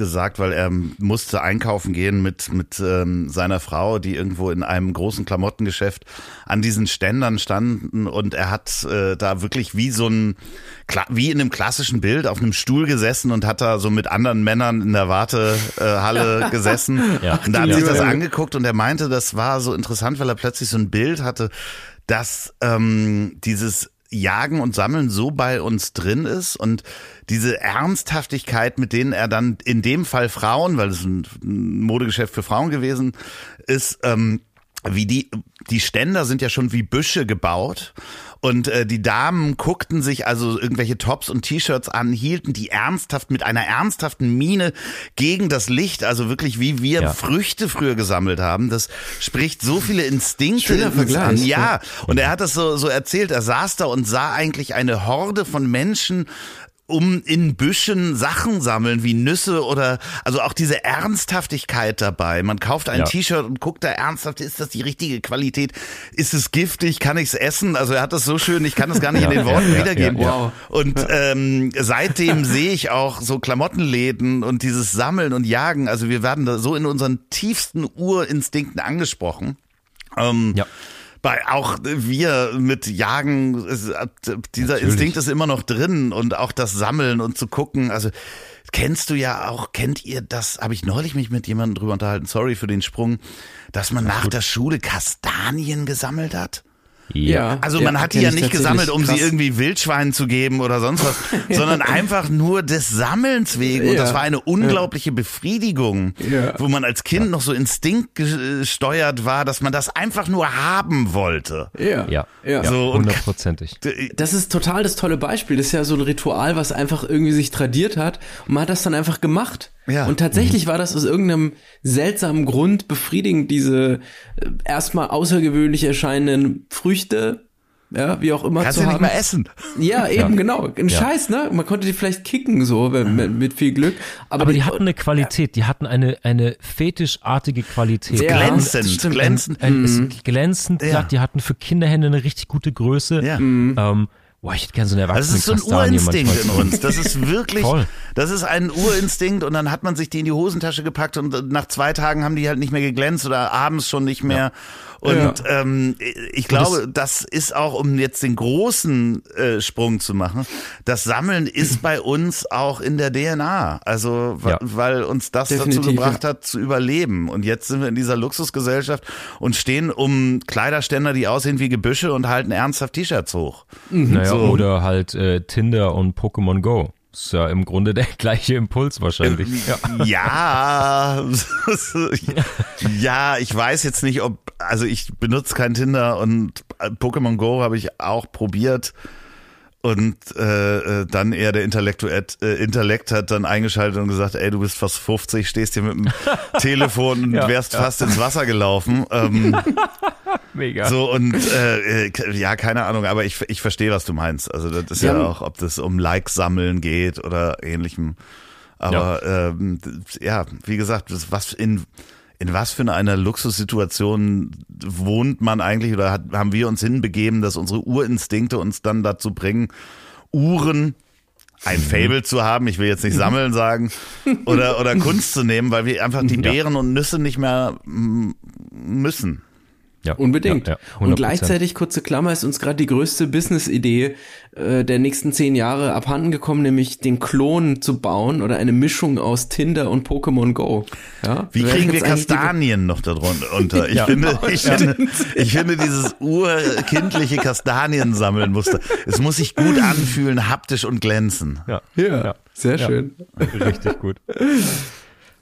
gesagt, weil er musste einkaufen gehen mit, mit ähm, seiner Frau, die irgendwo in einem großen Klamottengeschäft an diesen Ständern standen und er hat äh, da wirklich wie so ein, wie in einem klassischen Bild auf einem Stuhl gesessen und hat da so mit anderen Männern in der Wartehalle äh, *laughs* gesessen. Ja. Und da hat sich das angeguckt und er meinte, das war so interessant, weil er plötzlich so ein Bild hatte, dass ähm, dieses Jagen und Sammeln so bei uns drin ist und diese Ernsthaftigkeit, mit denen er dann in dem Fall Frauen, weil es ein Modegeschäft für Frauen gewesen ist, ähm, wie die, die Ständer sind ja schon wie Büsche gebaut und äh, die Damen guckten sich also irgendwelche Tops und T-Shirts an, hielten die ernsthaft mit einer ernsthaften Miene gegen das Licht, also wirklich wie wir ja. Früchte früher gesammelt haben. Das spricht so viele Instinkte an. Ja, und er hat das so, so erzählt. Er saß da und sah eigentlich eine Horde von Menschen um in Büschen Sachen sammeln wie Nüsse oder also auch diese Ernsthaftigkeit dabei. Man kauft ein ja. T-Shirt und guckt da ernsthaft, ist das die richtige Qualität? Ist es giftig? Kann ich es essen? Also er hat das so schön, ich kann das gar nicht ja, in den Worten ja, wiedergeben. Wow. Und ähm, seitdem sehe ich auch so Klamottenläden und dieses Sammeln und Jagen. Also wir werden da so in unseren tiefsten Urinstinkten angesprochen. Ähm, ja bei auch wir mit Jagen, dieser Natürlich. Instinkt ist immer noch drin und auch das Sammeln und zu gucken. Also kennst du ja auch, kennt ihr das, habe ich neulich mich mit jemandem drüber unterhalten, sorry für den Sprung, dass man nach der Schule Kastanien gesammelt hat? Ja. Also man ja, hat die ja nicht gesammelt, um krass. sie irgendwie Wildschweinen zu geben oder sonst was, *laughs* sondern einfach nur des Sammelns wegen. Und ja. das war eine unglaubliche Befriedigung, ja. wo man als Kind noch so instinktgesteuert war, dass man das einfach nur haben wollte. Ja. Ja. ja. So, hundertprozentig. Das ist total das tolle Beispiel. Das ist ja so ein Ritual, was einfach irgendwie sich tradiert hat und man hat das dann einfach gemacht. Ja. Und tatsächlich mhm. war das aus irgendeinem seltsamen Grund befriedigend, diese äh, erstmal außergewöhnlich erscheinenden Früchte ja, wie auch immer Kannst zu haben. nicht mehr essen. Ja, eben, ja. genau. Ein ja. Scheiß, ne? Man konnte die vielleicht kicken, so, mit, mit viel Glück. Aber, Aber die, die, hatten eine Qualität, die hatten eine, eine fetischartige Qualität. Ja, glänzend, glänzend. Ein, ein, mhm. glänzend, ja. die hatten für Kinderhände eine richtig gute Größe. Ja. Mhm. Ähm, Boah, ich hätte gerne so eine erwachsene Das ist so ein Urinstinkt in uns. Das ist *laughs* wirklich, das ist ein Urinstinkt und dann hat man sich die in die Hosentasche gepackt und nach zwei Tagen haben die halt nicht mehr geglänzt oder abends schon nicht mehr. Ja. Und ja. ähm, ich glaube, das, ist auch, um jetzt den großen äh, Sprung zu machen, das Sammeln ist bei uns auch in der DNA. Also, ja. weil uns das Definitiv, dazu gebracht hat, zu überleben. Und jetzt sind wir in dieser Luxusgesellschaft und stehen um Kleiderständer, die aussehen wie Gebüsche und halten ernsthaft T-Shirts hoch. Mhm. Naja, so. oder halt äh, Tinder und Pokémon Go. Ist ja im Grunde der *laughs* gleiche Impuls wahrscheinlich. Ja. ja, *laughs* ja, ich weiß jetzt nicht, ob, also ich benutze kein Tinder und Pokémon Go habe ich auch probiert und äh, äh, dann eher der Intellekt, äh, Intellekt hat dann eingeschaltet und gesagt, ey, du bist fast 50, stehst hier mit dem *laughs* Telefon und ja, wärst ja. fast ins Wasser gelaufen. Ähm, Mega. So und äh, äh, ja, keine Ahnung, aber ich, ich verstehe, was du meinst. Also das ist ja, ja auch, ob das um Likes sammeln geht oder ähnlichem. Aber ja, ähm, ja wie gesagt, das, was in in was für einer Luxussituation wohnt man eigentlich oder hat, haben wir uns hinbegeben, dass unsere Urinstinkte uns dann dazu bringen, Uhren ein Fable zu haben, ich will jetzt nicht sammeln sagen, oder, oder *laughs* Kunst zu nehmen, weil wir einfach die Beeren und Nüsse nicht mehr müssen. Ja, Unbedingt. Ja, ja, und gleichzeitig, kurze Klammer, ist uns gerade die größte Business-Idee äh, der nächsten zehn Jahre abhanden gekommen, nämlich den Klon zu bauen oder eine Mischung aus Tinder und Pokémon Go. Ja? Wie kriegen wir Kastanien noch darunter? *laughs* Ich, finde, genau, ich, finde, ich finde dieses urkindliche Kastaniensammeln-Muster, es muss sich gut anfühlen, haptisch und glänzen. Ja, ja, sehr schön. Richtig gut. *laughs*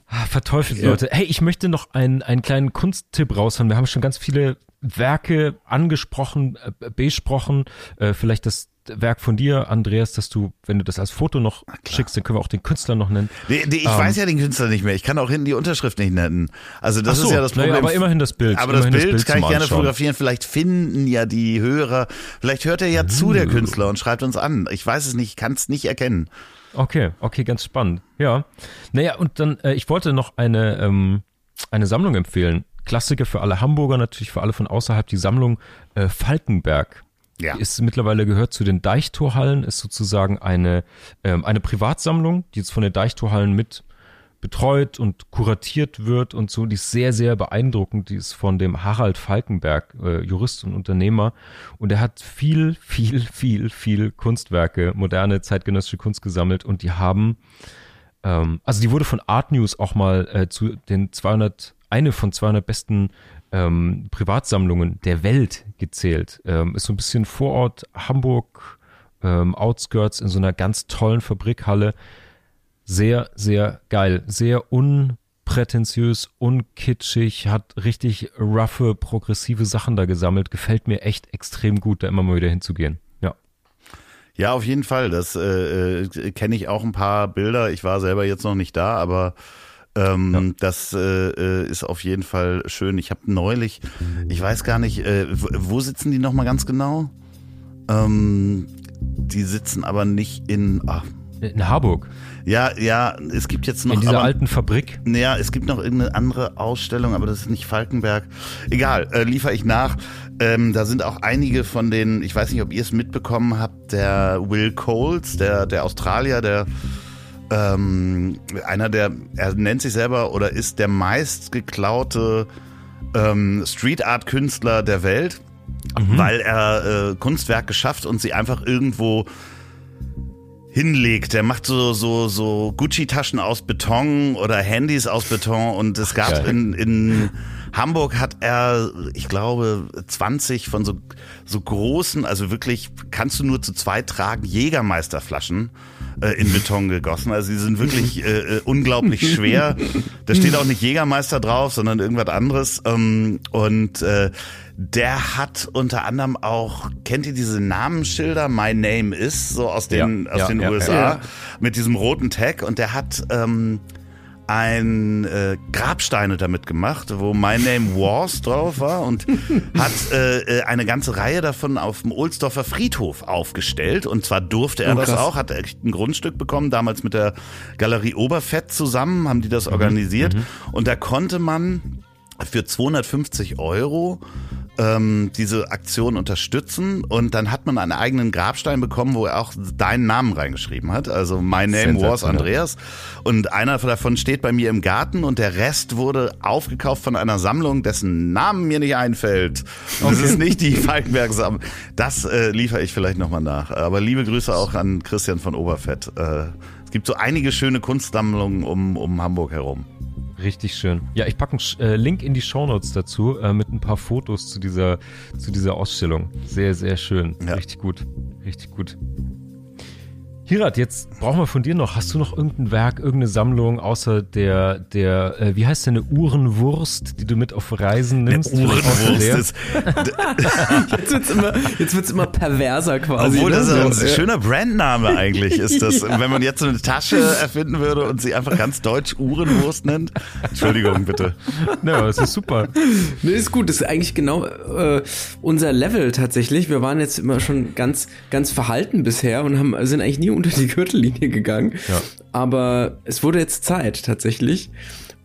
Ah, verteufelt, ja. Leute. Hey, ich möchte noch einen, einen kleinen Kunsttipp raushauen. Wir haben schon ganz viele Werke angesprochen, äh, besprochen. Äh, vielleicht das Werk von dir, Andreas, dass du, wenn du das als Foto noch schickst, dann können wir auch den Künstler noch nennen. Nee, nee, ich ähm, weiß ja den Künstler nicht mehr. Ich kann auch hinten die Unterschrift nicht nennen. Also das so, ist ja das Problem. Naja, aber immerhin das Bild. Aber das Bild, das Bild, kann ich gerne anschauen. fotografieren. Vielleicht finden ja die Hörer, vielleicht hört er ja uh. zu, der hm. Künstler, und schreibt uns an. Ich weiß es nicht, ich kann es nicht erkennen. Okay, okay, ganz spannend. Ja. Naja, und dann, äh, ich wollte noch eine, ähm, eine Sammlung empfehlen. Klassiker für alle Hamburger, natürlich für alle von außerhalb, die Sammlung äh, Falkenberg. Ja. Die ist mittlerweile gehört zu den Deichtorhallen, ist sozusagen eine, ähm, eine Privatsammlung, die jetzt von den Deichtorhallen mit betreut und kuratiert wird und so. Die ist sehr, sehr beeindruckend. Die ist von dem Harald Falkenberg, äh, Jurist und Unternehmer. Und er hat viel, viel, viel, viel Kunstwerke, moderne zeitgenössische Kunst gesammelt und die haben, ähm, also die wurde von Art News auch mal äh, zu den 200, eine von 200 besten ähm, Privatsammlungen der Welt gezählt. Ähm, ist so ein bisschen Vorort Hamburg, ähm, Outskirts in so einer ganz tollen Fabrikhalle. Sehr, sehr geil. Sehr unprätentiös, unkitschig, hat richtig roughe, progressive Sachen da gesammelt. Gefällt mir echt extrem gut, da immer mal wieder hinzugehen. Ja. Ja, auf jeden Fall. Das äh, äh, kenne ich auch ein paar Bilder. Ich war selber jetzt noch nicht da, aber ähm, ja. Das äh, äh, ist auf jeden Fall schön. Ich habe neulich, ich weiß gar nicht, äh, wo sitzen die nochmal ganz genau? Ähm, die sitzen aber nicht in. Ach, in Harburg. Ja, ja, es gibt jetzt noch. In dieser aber, alten Fabrik? Ja, es gibt noch irgendeine andere Ausstellung, aber das ist nicht Falkenberg. Egal, äh, liefere ich nach. Ähm, da sind auch einige von den, ich weiß nicht, ob ihr es mitbekommen habt, der Will Coles, der, der Australier, der ähm, einer der, er nennt sich selber oder ist der meist geklaute ähm, Street Art Künstler der Welt, mhm. weil er äh, Kunstwerke schafft und sie einfach irgendwo hinlegt. Der macht so so so Gucci Taschen aus Beton oder Handys aus Beton und es gab Geil. in in Hamburg hat er, ich glaube, 20 von so so großen, also wirklich kannst du nur zu zweit tragen Jägermeisterflaschen äh, in Beton gegossen. Also sie sind wirklich äh, äh, unglaublich schwer. Da steht auch nicht Jägermeister drauf, sondern irgendwas anderes. Ähm, und äh, der hat unter anderem auch, kennt ihr diese Namensschilder? My Name is, so aus den, ja, aus ja, den ja, USA, mit diesem roten Tag. Und der hat ähm, ein äh, Grabsteine damit gemacht, wo My Name Wars drauf war und *laughs* hat äh, äh, eine ganze Reihe davon auf dem Ohlsdorfer Friedhof aufgestellt. Und zwar durfte er oh, das auch, hat echt ein Grundstück bekommen, damals mit der Galerie Oberfett zusammen, haben die das mhm. organisiert. Mhm. Und da konnte man für 250 Euro ähm, diese Aktion unterstützen und dann hat man einen eigenen Grabstein bekommen, wo er auch deinen Namen reingeschrieben hat. Also My Name was Andreas und einer davon steht bei mir im Garten und der Rest wurde aufgekauft von einer Sammlung, dessen Namen mir nicht einfällt. Okay. Das ist nicht die Falkenberg-Sammlung. Das äh, liefere ich vielleicht nochmal nach. Aber liebe Grüße auch an Christian von Oberfett. Äh, es gibt so einige schöne Kunstsammlungen um, um Hamburg herum. Richtig schön. Ja, ich packe einen äh, Link in die Shownotes dazu äh, mit ein paar Fotos zu dieser, zu dieser Ausstellung. Sehr, sehr schön. Ja. Richtig gut. Richtig gut. Hirat, jetzt brauchen wir von dir noch, hast du noch irgendein Werk, irgendeine Sammlung, außer der, der, äh, wie heißt denn eine Uhrenwurst, die du mit auf Reisen nimmst? Eine Uhrenwurst ist. *laughs* jetzt wird's immer, jetzt wird's immer perverser quasi. Obwohl das ne? ein ja. schöner Brandname eigentlich ist das. *laughs* ja. Wenn man jetzt so eine Tasche erfinden würde und sie einfach ganz deutsch Uhrenwurst nennt. Entschuldigung, bitte. Ja, das ist super. Nee, ist gut. Das ist eigentlich genau äh, unser Level tatsächlich. Wir waren jetzt immer schon ganz, ganz verhalten bisher und haben, sind eigentlich nie unter die Gürtellinie gegangen. Ja. Aber es wurde jetzt Zeit tatsächlich.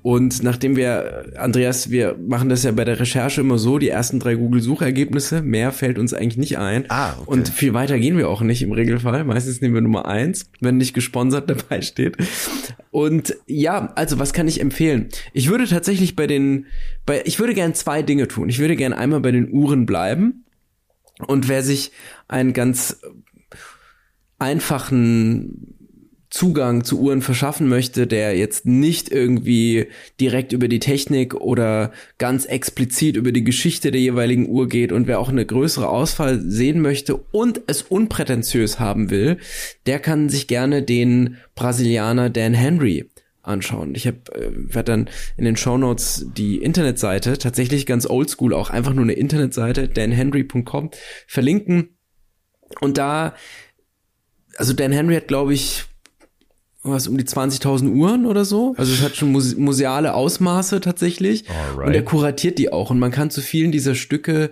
Und nachdem wir, Andreas, wir machen das ja bei der Recherche immer so, die ersten drei Google-Suchergebnisse, mehr fällt uns eigentlich nicht ein. Ah, okay. Und viel weiter gehen wir auch nicht im Regelfall. Meistens nehmen wir Nummer eins, wenn nicht gesponsert *laughs* dabei steht. Und ja, also was kann ich empfehlen? Ich würde tatsächlich bei den, bei, ich würde gern zwei Dinge tun. Ich würde gern einmal bei den Uhren bleiben. Und wer sich ein ganz einfachen Zugang zu Uhren verschaffen möchte, der jetzt nicht irgendwie direkt über die Technik oder ganz explizit über die Geschichte der jeweiligen Uhr geht und wer auch eine größere Auswahl sehen möchte und es unprätentiös haben will, der kann sich gerne den Brasilianer Dan Henry anschauen. Ich habe äh, werde dann in den Show Notes die Internetseite tatsächlich ganz oldschool auch einfach nur eine Internetseite danhenry.com verlinken Und da, also Dan Henry hat, glaube ich, was um die 20.000 Uhren oder so. Also es hat schon muse museale Ausmaße tatsächlich. Alright. Und er kuratiert die auch. Und man kann zu vielen dieser Stücke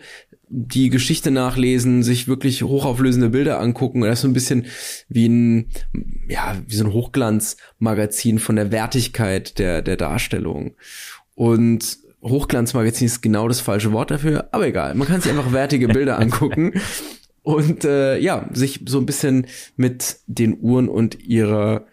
die Geschichte nachlesen, sich wirklich hochauflösende Bilder angucken. Das ist so ein bisschen wie ein, ja, wie so ein Hochglanzmagazin von der Wertigkeit der, der Darstellung. Und Hochglanzmagazin ist genau das falsche Wort dafür, aber egal. Man kann sich einfach wertige Bilder *laughs* angucken und äh, ja, sich so ein bisschen mit den Uhren und ihrer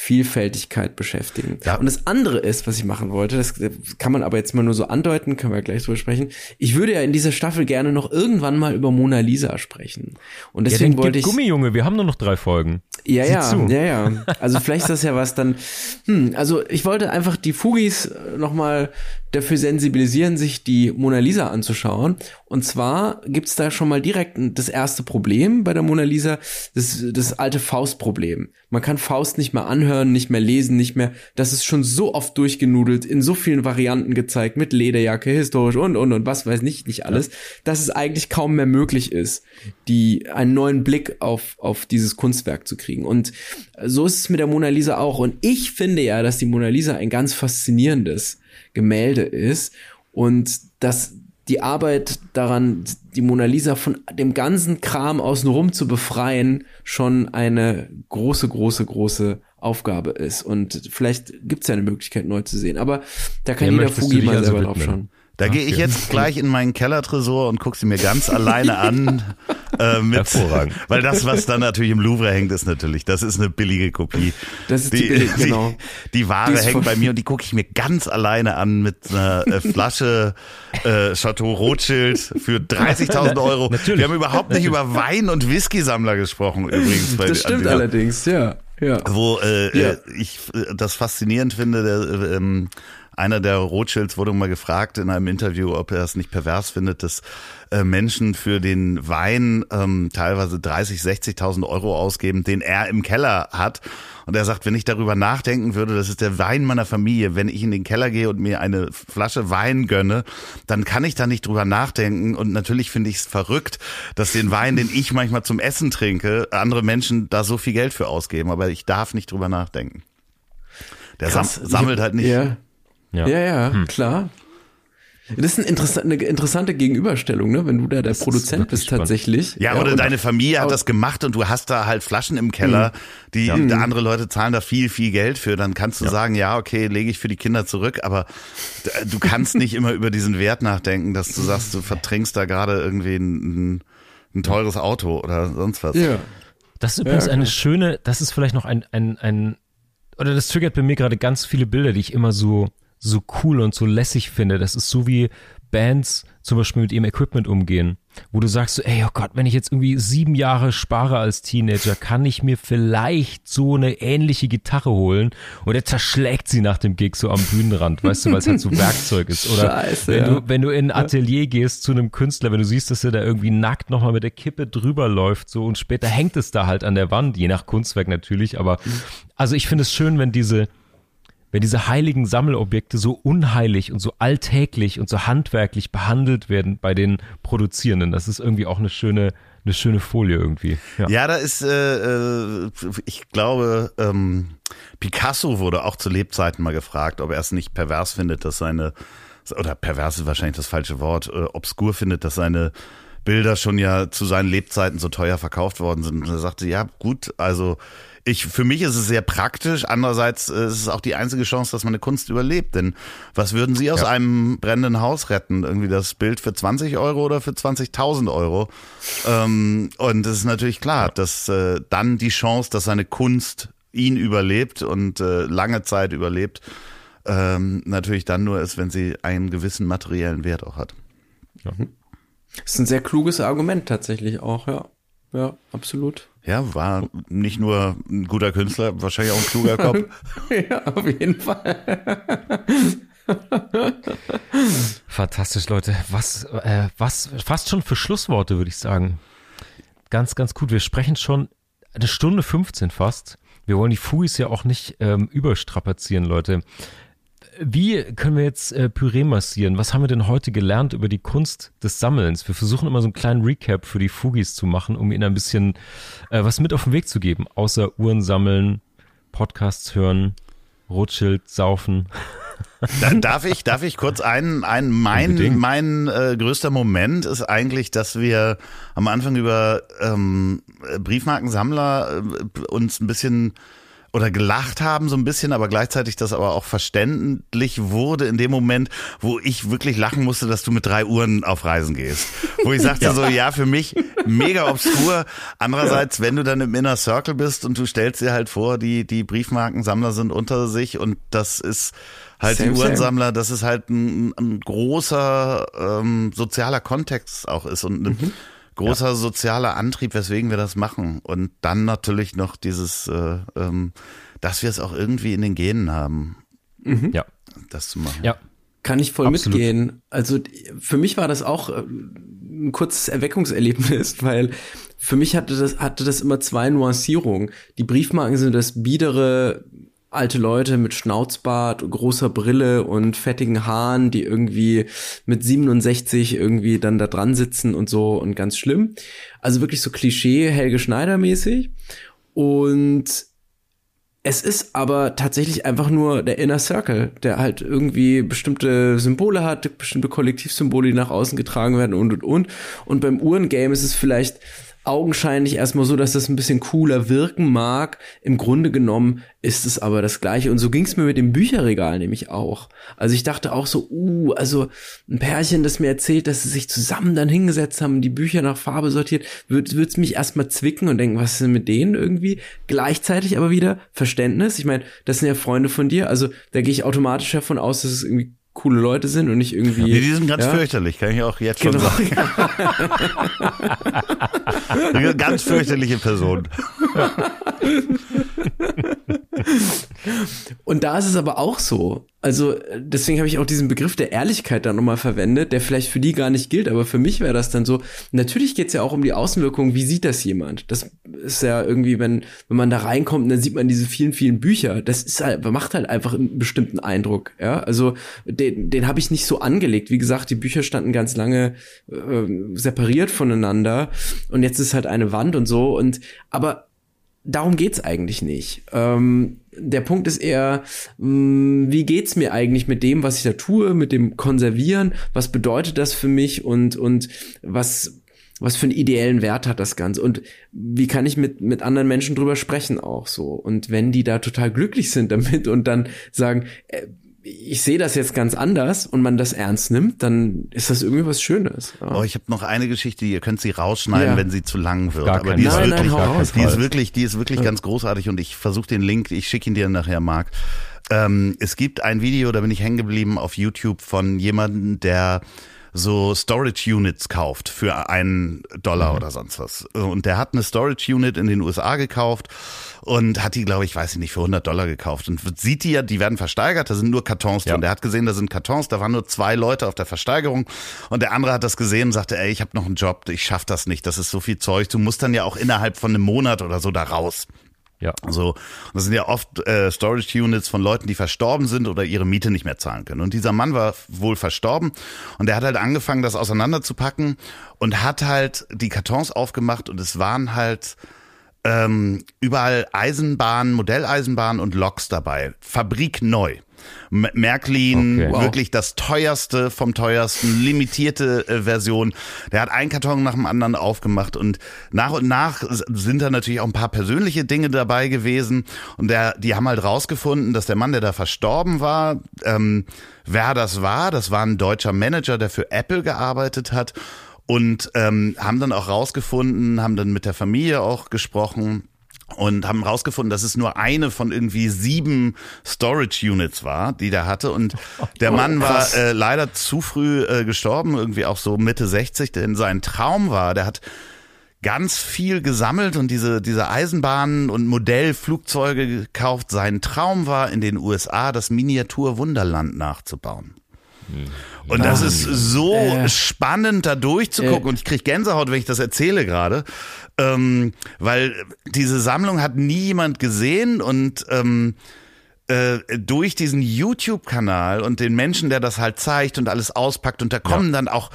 Vielfältigkeit beschäftigen. Ja. Und das andere ist, was ich machen wollte, das kann man aber jetzt mal nur so andeuten, können wir gleich drüber sprechen. Ich würde ja in dieser Staffel gerne noch irgendwann mal über Mona Lisa sprechen. Und deswegen ja, wollte ich. Gummijunge, wir haben nur noch drei Folgen. Ja, Sieh ja, zu. ja, ja. Also vielleicht ist das ja was dann. Hm, also ich wollte einfach die Fugis nochmal dafür sensibilisieren, sich die Mona Lisa anzuschauen. Und zwar gibt's da schon mal direkt das erste Problem bei der Mona Lisa, das, das alte Faust-Problem. Man kann Faust nicht mehr anhören, nicht mehr lesen, nicht mehr. Das ist schon so oft durchgenudelt, in so vielen Varianten gezeigt, mit Lederjacke, historisch und, und, und was weiß nicht, nicht alles, dass es eigentlich kaum mehr möglich ist, die, einen neuen Blick auf, auf dieses Kunstwerk zu kriegen. Und so ist es mit der Mona Lisa auch. Und ich finde ja, dass die Mona Lisa ein ganz faszinierendes Gemälde ist und dass die Arbeit daran, die Mona Lisa von dem ganzen Kram außenrum zu befreien, schon eine große, große, große Aufgabe ist. Und vielleicht gibt es ja eine Möglichkeit, neu zu sehen. Aber da kann ja, jeder Fugi mal also selber drauf schauen. Da okay. gehe ich jetzt gleich in meinen Kellertresor und gucke sie mir ganz alleine an. Äh, mit, Hervorragend. Weil das, was dann natürlich im Louvre hängt, ist natürlich, das ist eine billige Kopie. Das ist die, die, billige, *laughs* genau. die, die Ware die hängt bei mir und die gucke ich mir ganz alleine an mit einer äh, Flasche äh, Chateau Rothschild für *laughs* 30.000 Euro. Natürlich. Wir haben überhaupt nicht über Wein- und Whisky-Sammler gesprochen übrigens. Bei, das stimmt allerdings, ja. Ja. Wo äh, ja. Äh, ich äh, das faszinierend finde, der, ähm, einer der Rothschilds wurde mal gefragt in einem Interview, ob er es nicht pervers findet, dass äh, Menschen für den Wein ähm, teilweise 30, 60.000 Euro ausgeben, den er im Keller hat. Und er sagt, wenn ich darüber nachdenken würde, das ist der Wein meiner Familie, wenn ich in den Keller gehe und mir eine Flasche Wein gönne, dann kann ich da nicht drüber nachdenken. Und natürlich finde ich es verrückt, dass den Wein, den ich manchmal zum Essen trinke, andere Menschen da so viel Geld für ausgeben. Aber ich darf nicht drüber nachdenken. Der Krass. sammelt halt nicht. Ja. Ja, ja, ja hm. klar. Das ist eine interessante, eine interessante Gegenüberstellung, ne? wenn du da der das Produzent bist spannend. tatsächlich. Ja, ja oder deine Familie hat das gemacht und du hast da halt Flaschen im Keller, mhm. die ja. andere Leute zahlen da viel, viel Geld für. Dann kannst du ja. sagen, ja, okay, lege ich für die Kinder zurück, aber du kannst nicht immer über diesen Wert nachdenken, dass du sagst, du vertrinkst da gerade irgendwie ein, ein teures Auto oder sonst was. Ja. Das ist übrigens eine schöne, das ist vielleicht noch ein, ein, ein oder das triggert bei mir gerade ganz viele Bilder, die ich immer so, so cool und so lässig finde. Das ist so wie Bands zum Beispiel mit ihrem Equipment umgehen, wo du sagst so, ey, oh Gott, wenn ich jetzt irgendwie sieben Jahre spare als Teenager, kann ich mir vielleicht so eine ähnliche Gitarre holen und er zerschlägt sie nach dem Gig so am Bühnenrand, weißt du, weil es halt so *laughs* Werkzeug ist. Oder Scheiße, wenn, ja. du, wenn du in ein Atelier gehst zu einem Künstler, wenn du siehst, dass er da irgendwie nackt nochmal mit der Kippe drüber läuft so und später hängt es da halt an der Wand, je nach Kunstwerk natürlich, aber mhm. also ich finde es schön, wenn diese wenn diese heiligen Sammelobjekte so unheilig und so alltäglich und so handwerklich behandelt werden bei den Produzierenden. Das ist irgendwie auch eine schöne, eine schöne Folie irgendwie. Ja, ja da ist, äh, äh, ich glaube, ähm, Picasso wurde auch zu Lebzeiten mal gefragt, ob er es nicht pervers findet, dass seine, oder pervers ist wahrscheinlich das falsche Wort, äh, obskur findet, dass seine Bilder schon ja zu seinen Lebzeiten so teuer verkauft worden sind. Und er sagte, ja gut, also ich, für mich ist es sehr praktisch. Andererseits äh, ist es auch die einzige Chance, dass meine Kunst überlebt. Denn was würden Sie aus ja. einem brennenden Haus retten? Irgendwie das Bild für 20 Euro oder für 20.000 Euro? Ähm, und es ist natürlich klar, dass äh, dann die Chance, dass seine Kunst ihn überlebt und äh, lange Zeit überlebt, ähm, natürlich dann nur ist, wenn sie einen gewissen materiellen Wert auch hat. Ja. Das ist ein sehr kluges Argument tatsächlich auch, ja. Ja, absolut. Ja, war nicht nur ein guter Künstler, wahrscheinlich auch ein kluger Kopf. *laughs* ja, auf jeden Fall. Fantastisch, Leute. Was, äh, was, fast schon für Schlussworte, würde ich sagen. Ganz, ganz gut. Wir sprechen schon eine Stunde 15 fast. Wir wollen die Fuis ja auch nicht ähm, überstrapazieren, Leute. Wie können wir jetzt äh, Püree massieren? Was haben wir denn heute gelernt über die Kunst des Sammelns? Wir versuchen immer so einen kleinen Recap für die Fugis zu machen, um ihnen ein bisschen äh, was mit auf den Weg zu geben, außer Uhren sammeln, Podcasts hören, Rothschild saufen. *laughs* Dann darf ich, darf ich kurz einen, einen mein, Unbedingt. mein äh, größter Moment ist eigentlich, dass wir am Anfang über ähm, Briefmarkensammler äh, uns ein bisschen oder gelacht haben so ein bisschen, aber gleichzeitig das aber auch verständlich wurde in dem Moment, wo ich wirklich lachen musste, dass du mit drei Uhren auf Reisen gehst. Wo ich sagte ja. so, ja, für mich mega obskur. Andererseits, ja. wenn du dann im Inner Circle bist und du stellst dir halt vor, die, die Briefmarkensammler sind unter sich und das ist halt same, die Uhrensammler, dass es halt ein, ein großer ähm, sozialer Kontext auch ist und mhm großer ja. sozialer Antrieb, weswegen wir das machen. Und dann natürlich noch dieses, äh, ähm, dass wir es auch irgendwie in den Genen haben. Mhm. Ja. Das zu machen. Ja. Kann ich voll Absolut. mitgehen. Also für mich war das auch äh, ein kurzes Erweckungserlebnis, *laughs* weil für mich hatte das, hatte das immer zwei Nuancierungen. Die Briefmarken sind das biedere alte Leute mit Schnauzbart, großer Brille und fettigen Haaren, die irgendwie mit 67 irgendwie dann da dran sitzen und so und ganz schlimm. Also wirklich so Klischee Helge Schneider mäßig. Und es ist aber tatsächlich einfach nur der Inner Circle, der halt irgendwie bestimmte Symbole hat, bestimmte Kollektivsymbole, die nach außen getragen werden und und und. Und beim Uhrengame ist es vielleicht augenscheinlich erstmal so, dass das ein bisschen cooler wirken mag. Im Grunde genommen ist es aber das Gleiche. Und so ging es mir mit dem Bücherregal nämlich auch. Also ich dachte auch so, uh, also ein Pärchen, das mir erzählt, dass sie sich zusammen dann hingesetzt haben, die Bücher nach Farbe sortiert, wird es mich erstmal zwicken und denken, was ist denn mit denen irgendwie? Gleichzeitig aber wieder Verständnis. Ich meine, das sind ja Freunde von dir, also da gehe ich automatisch davon aus, dass es irgendwie coole Leute sind und nicht irgendwie. Nee, die sind ganz ja? fürchterlich, kann ich auch jetzt genau. schon sagen. ganz fürchterliche Person. *laughs* und da ist es aber auch so. Also deswegen habe ich auch diesen Begriff der Ehrlichkeit da nochmal verwendet, der vielleicht für die gar nicht gilt, aber für mich wäre das dann so. Natürlich geht es ja auch um die Außenwirkung, wie sieht das jemand? Das ist ja irgendwie, wenn, wenn man da reinkommt dann sieht man diese vielen, vielen Bücher, das ist halt, macht halt einfach einen bestimmten Eindruck. Ja, also den, den habe ich nicht so angelegt. Wie gesagt, die Bücher standen ganz lange äh, separiert voneinander und jetzt ist halt eine Wand und so. Und aber darum geht's eigentlich nicht. Ähm, der Punkt ist eher, mh, mm, wie geht's mir eigentlich mit dem, was ich da tue, mit dem Konservieren? Was bedeutet das für mich und und was was für einen ideellen Wert hat das Ganze und wie kann ich mit mit anderen Menschen drüber sprechen auch so und wenn die da total glücklich sind *laughs* damit und dann sagen äh, ich sehe das jetzt ganz anders und man das ernst nimmt, dann ist das irgendwie was Schönes. Ja. Oh, ich habe noch eine Geschichte, ihr könnt sie rausschneiden, ja. wenn sie zu lang wird. Gar Aber die ist, nein, wirklich, nein, die ist wirklich, die ist wirklich ja. ganz großartig und ich versuche den Link, ich schicke ihn dir nachher, Marc. Ähm, es gibt ein Video, da bin ich hängen geblieben auf YouTube von jemandem, der so Storage Units kauft für einen Dollar mhm. oder sonst was. Und der hat eine Storage Unit in den USA gekauft und hat die, glaube ich, weiß ich nicht, für 100 Dollar gekauft. Und sieht die ja, die werden versteigert, da sind nur Kartons drin. Ja. Der hat gesehen, da sind Kartons, da waren nur zwei Leute auf der Versteigerung. Und der andere hat das gesehen und sagte, ey, ich habe noch einen Job, ich schaff das nicht, das ist so viel Zeug. Du musst dann ja auch innerhalb von einem Monat oder so da raus. Ja. So, das sind ja oft äh, Storage Units von Leuten, die verstorben sind oder ihre Miete nicht mehr zahlen können. Und dieser Mann war wohl verstorben und der hat halt angefangen, das auseinanderzupacken und hat halt die Kartons aufgemacht und es waren halt ähm, überall Eisenbahnen, Modelleisenbahnen und Loks dabei. Fabrik neu. Märklin, okay. wow. wirklich das teuerste vom teuersten, limitierte äh, Version. Der hat einen Karton nach dem anderen aufgemacht und nach und nach sind da natürlich auch ein paar persönliche Dinge dabei gewesen und der, die haben halt rausgefunden, dass der Mann, der da verstorben war, ähm, wer das war, das war ein deutscher Manager, der für Apple gearbeitet hat und ähm, haben dann auch rausgefunden, haben dann mit der Familie auch gesprochen und haben rausgefunden, dass es nur eine von irgendwie sieben Storage Units war, die der hatte. Und der Mann war äh, leider zu früh äh, gestorben, irgendwie auch so Mitte 60, denn sein Traum war, der hat ganz viel gesammelt und diese, diese Eisenbahnen und Modellflugzeuge gekauft. Sein Traum war, in den USA das Miniatur Wunderland nachzubauen. Hm. Und das ist so äh, spannend, da durchzugucken. Äh, und ich kriege Gänsehaut, wenn ich das erzähle gerade. Ähm, weil diese Sammlung hat nie jemand gesehen und ähm, äh, durch diesen YouTube-Kanal und den Menschen, der das halt zeigt und alles auspackt und da kommen ja. dann auch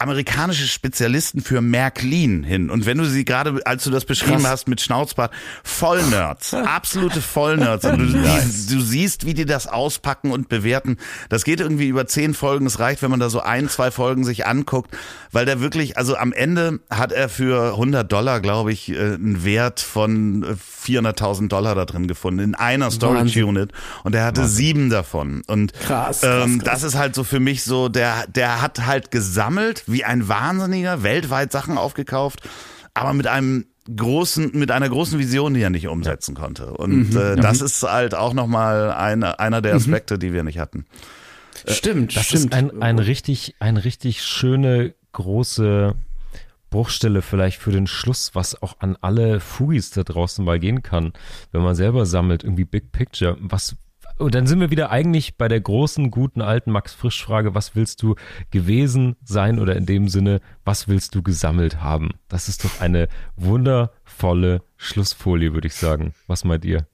amerikanische Spezialisten für Märklin hin. Und wenn du sie gerade, als du das beschrieben Krass. hast mit Schnauzbart, Vollnerds, *laughs* absolute Vollnerds. Und du, *laughs* nice. du, siehst, wie die das auspacken und bewerten. Das geht irgendwie über zehn Folgen. Es reicht, wenn man da so ein, zwei Folgen sich anguckt, weil der wirklich, also am Ende hat er für 100 Dollar, glaube ich, äh, einen Wert von 400.000 äh, Dollar da drin gefunden in einer Storage. Unit. Und er hatte Wahnsinn. sieben davon. Und krass, krass, ähm, krass. das ist halt so für mich so, der, der hat halt gesammelt wie ein Wahnsinniger, weltweit Sachen aufgekauft, aber mit einem großen, mit einer großen Vision, die er nicht umsetzen konnte. Und mhm, äh, das ist halt auch nochmal eine, einer der mhm. Aspekte, mhm. die wir nicht hatten. Äh, stimmt, das stimmt. ist ein, ein richtig, ein richtig schöne, große Bruchstelle vielleicht für den Schluss, was auch an alle Fugis da draußen mal gehen kann, wenn man selber sammelt, irgendwie Big Picture. Was, und dann sind wir wieder eigentlich bei der großen, guten, alten Max Frisch Frage, was willst du gewesen sein oder in dem Sinne, was willst du gesammelt haben? Das ist doch eine wundervolle Schlussfolie, würde ich sagen. Was meint ihr?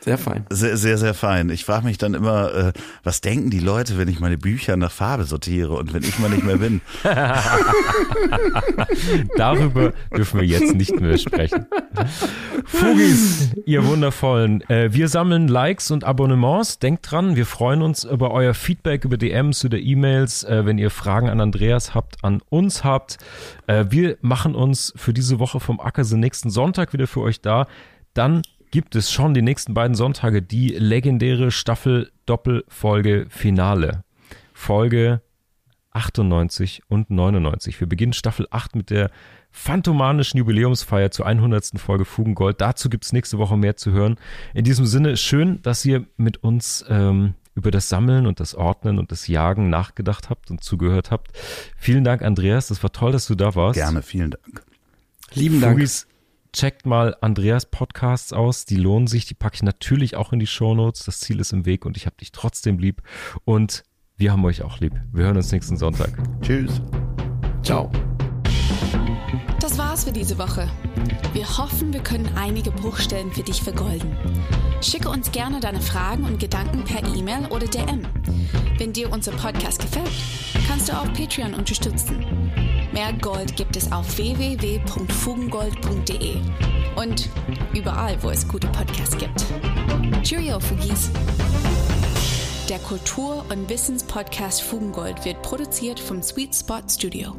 Sehr fein. Sehr, sehr, sehr fein. Ich frage mich dann immer, äh, was denken die Leute, wenn ich meine Bücher nach Farbe sortiere und wenn ich mal nicht mehr bin? *laughs* Darüber dürfen wir jetzt nicht mehr sprechen. Fugis, ihr Wundervollen. Äh, wir sammeln Likes und Abonnements. Denkt dran, wir freuen uns über euer Feedback, über DMs, oder E-Mails, äh, wenn ihr Fragen an Andreas habt, an uns habt. Äh, wir machen uns für diese Woche vom Ackersee nächsten Sonntag wieder für euch da. Dann gibt es schon die nächsten beiden Sonntage die legendäre Staffel Doppelfolge Finale. Folge 98 und 99. Wir beginnen Staffel 8 mit der phantomanischen Jubiläumsfeier zur 100. Folge Fugengold. Dazu gibt es nächste Woche mehr zu hören. In diesem Sinne, schön, dass ihr mit uns ähm, über das Sammeln und das Ordnen und das Jagen nachgedacht habt und zugehört habt. Vielen Dank, Andreas. Das war toll, dass du da warst. Gerne, vielen Dank. Lieben Dank. Fugis, checkt mal Andreas Podcasts aus, die lohnen sich, die packe ich natürlich auch in die Shownotes. Das Ziel ist im Weg und ich habe dich trotzdem lieb und wir haben euch auch lieb. Wir hören uns nächsten Sonntag. Tschüss. Ciao. Das war's für diese Woche. Wir hoffen, wir können einige Bruchstellen für dich vergolden. Schicke uns gerne deine Fragen und Gedanken per E-Mail oder DM. Wenn dir unser Podcast gefällt, kannst du auch Patreon unterstützen. Mehr Gold gibt es auf www.fugengold.de und überall, wo es gute Podcasts gibt. Cheerio, Fugis! Der Kultur- und Wissenspodcast Fugengold wird produziert vom Sweet Spot Studio.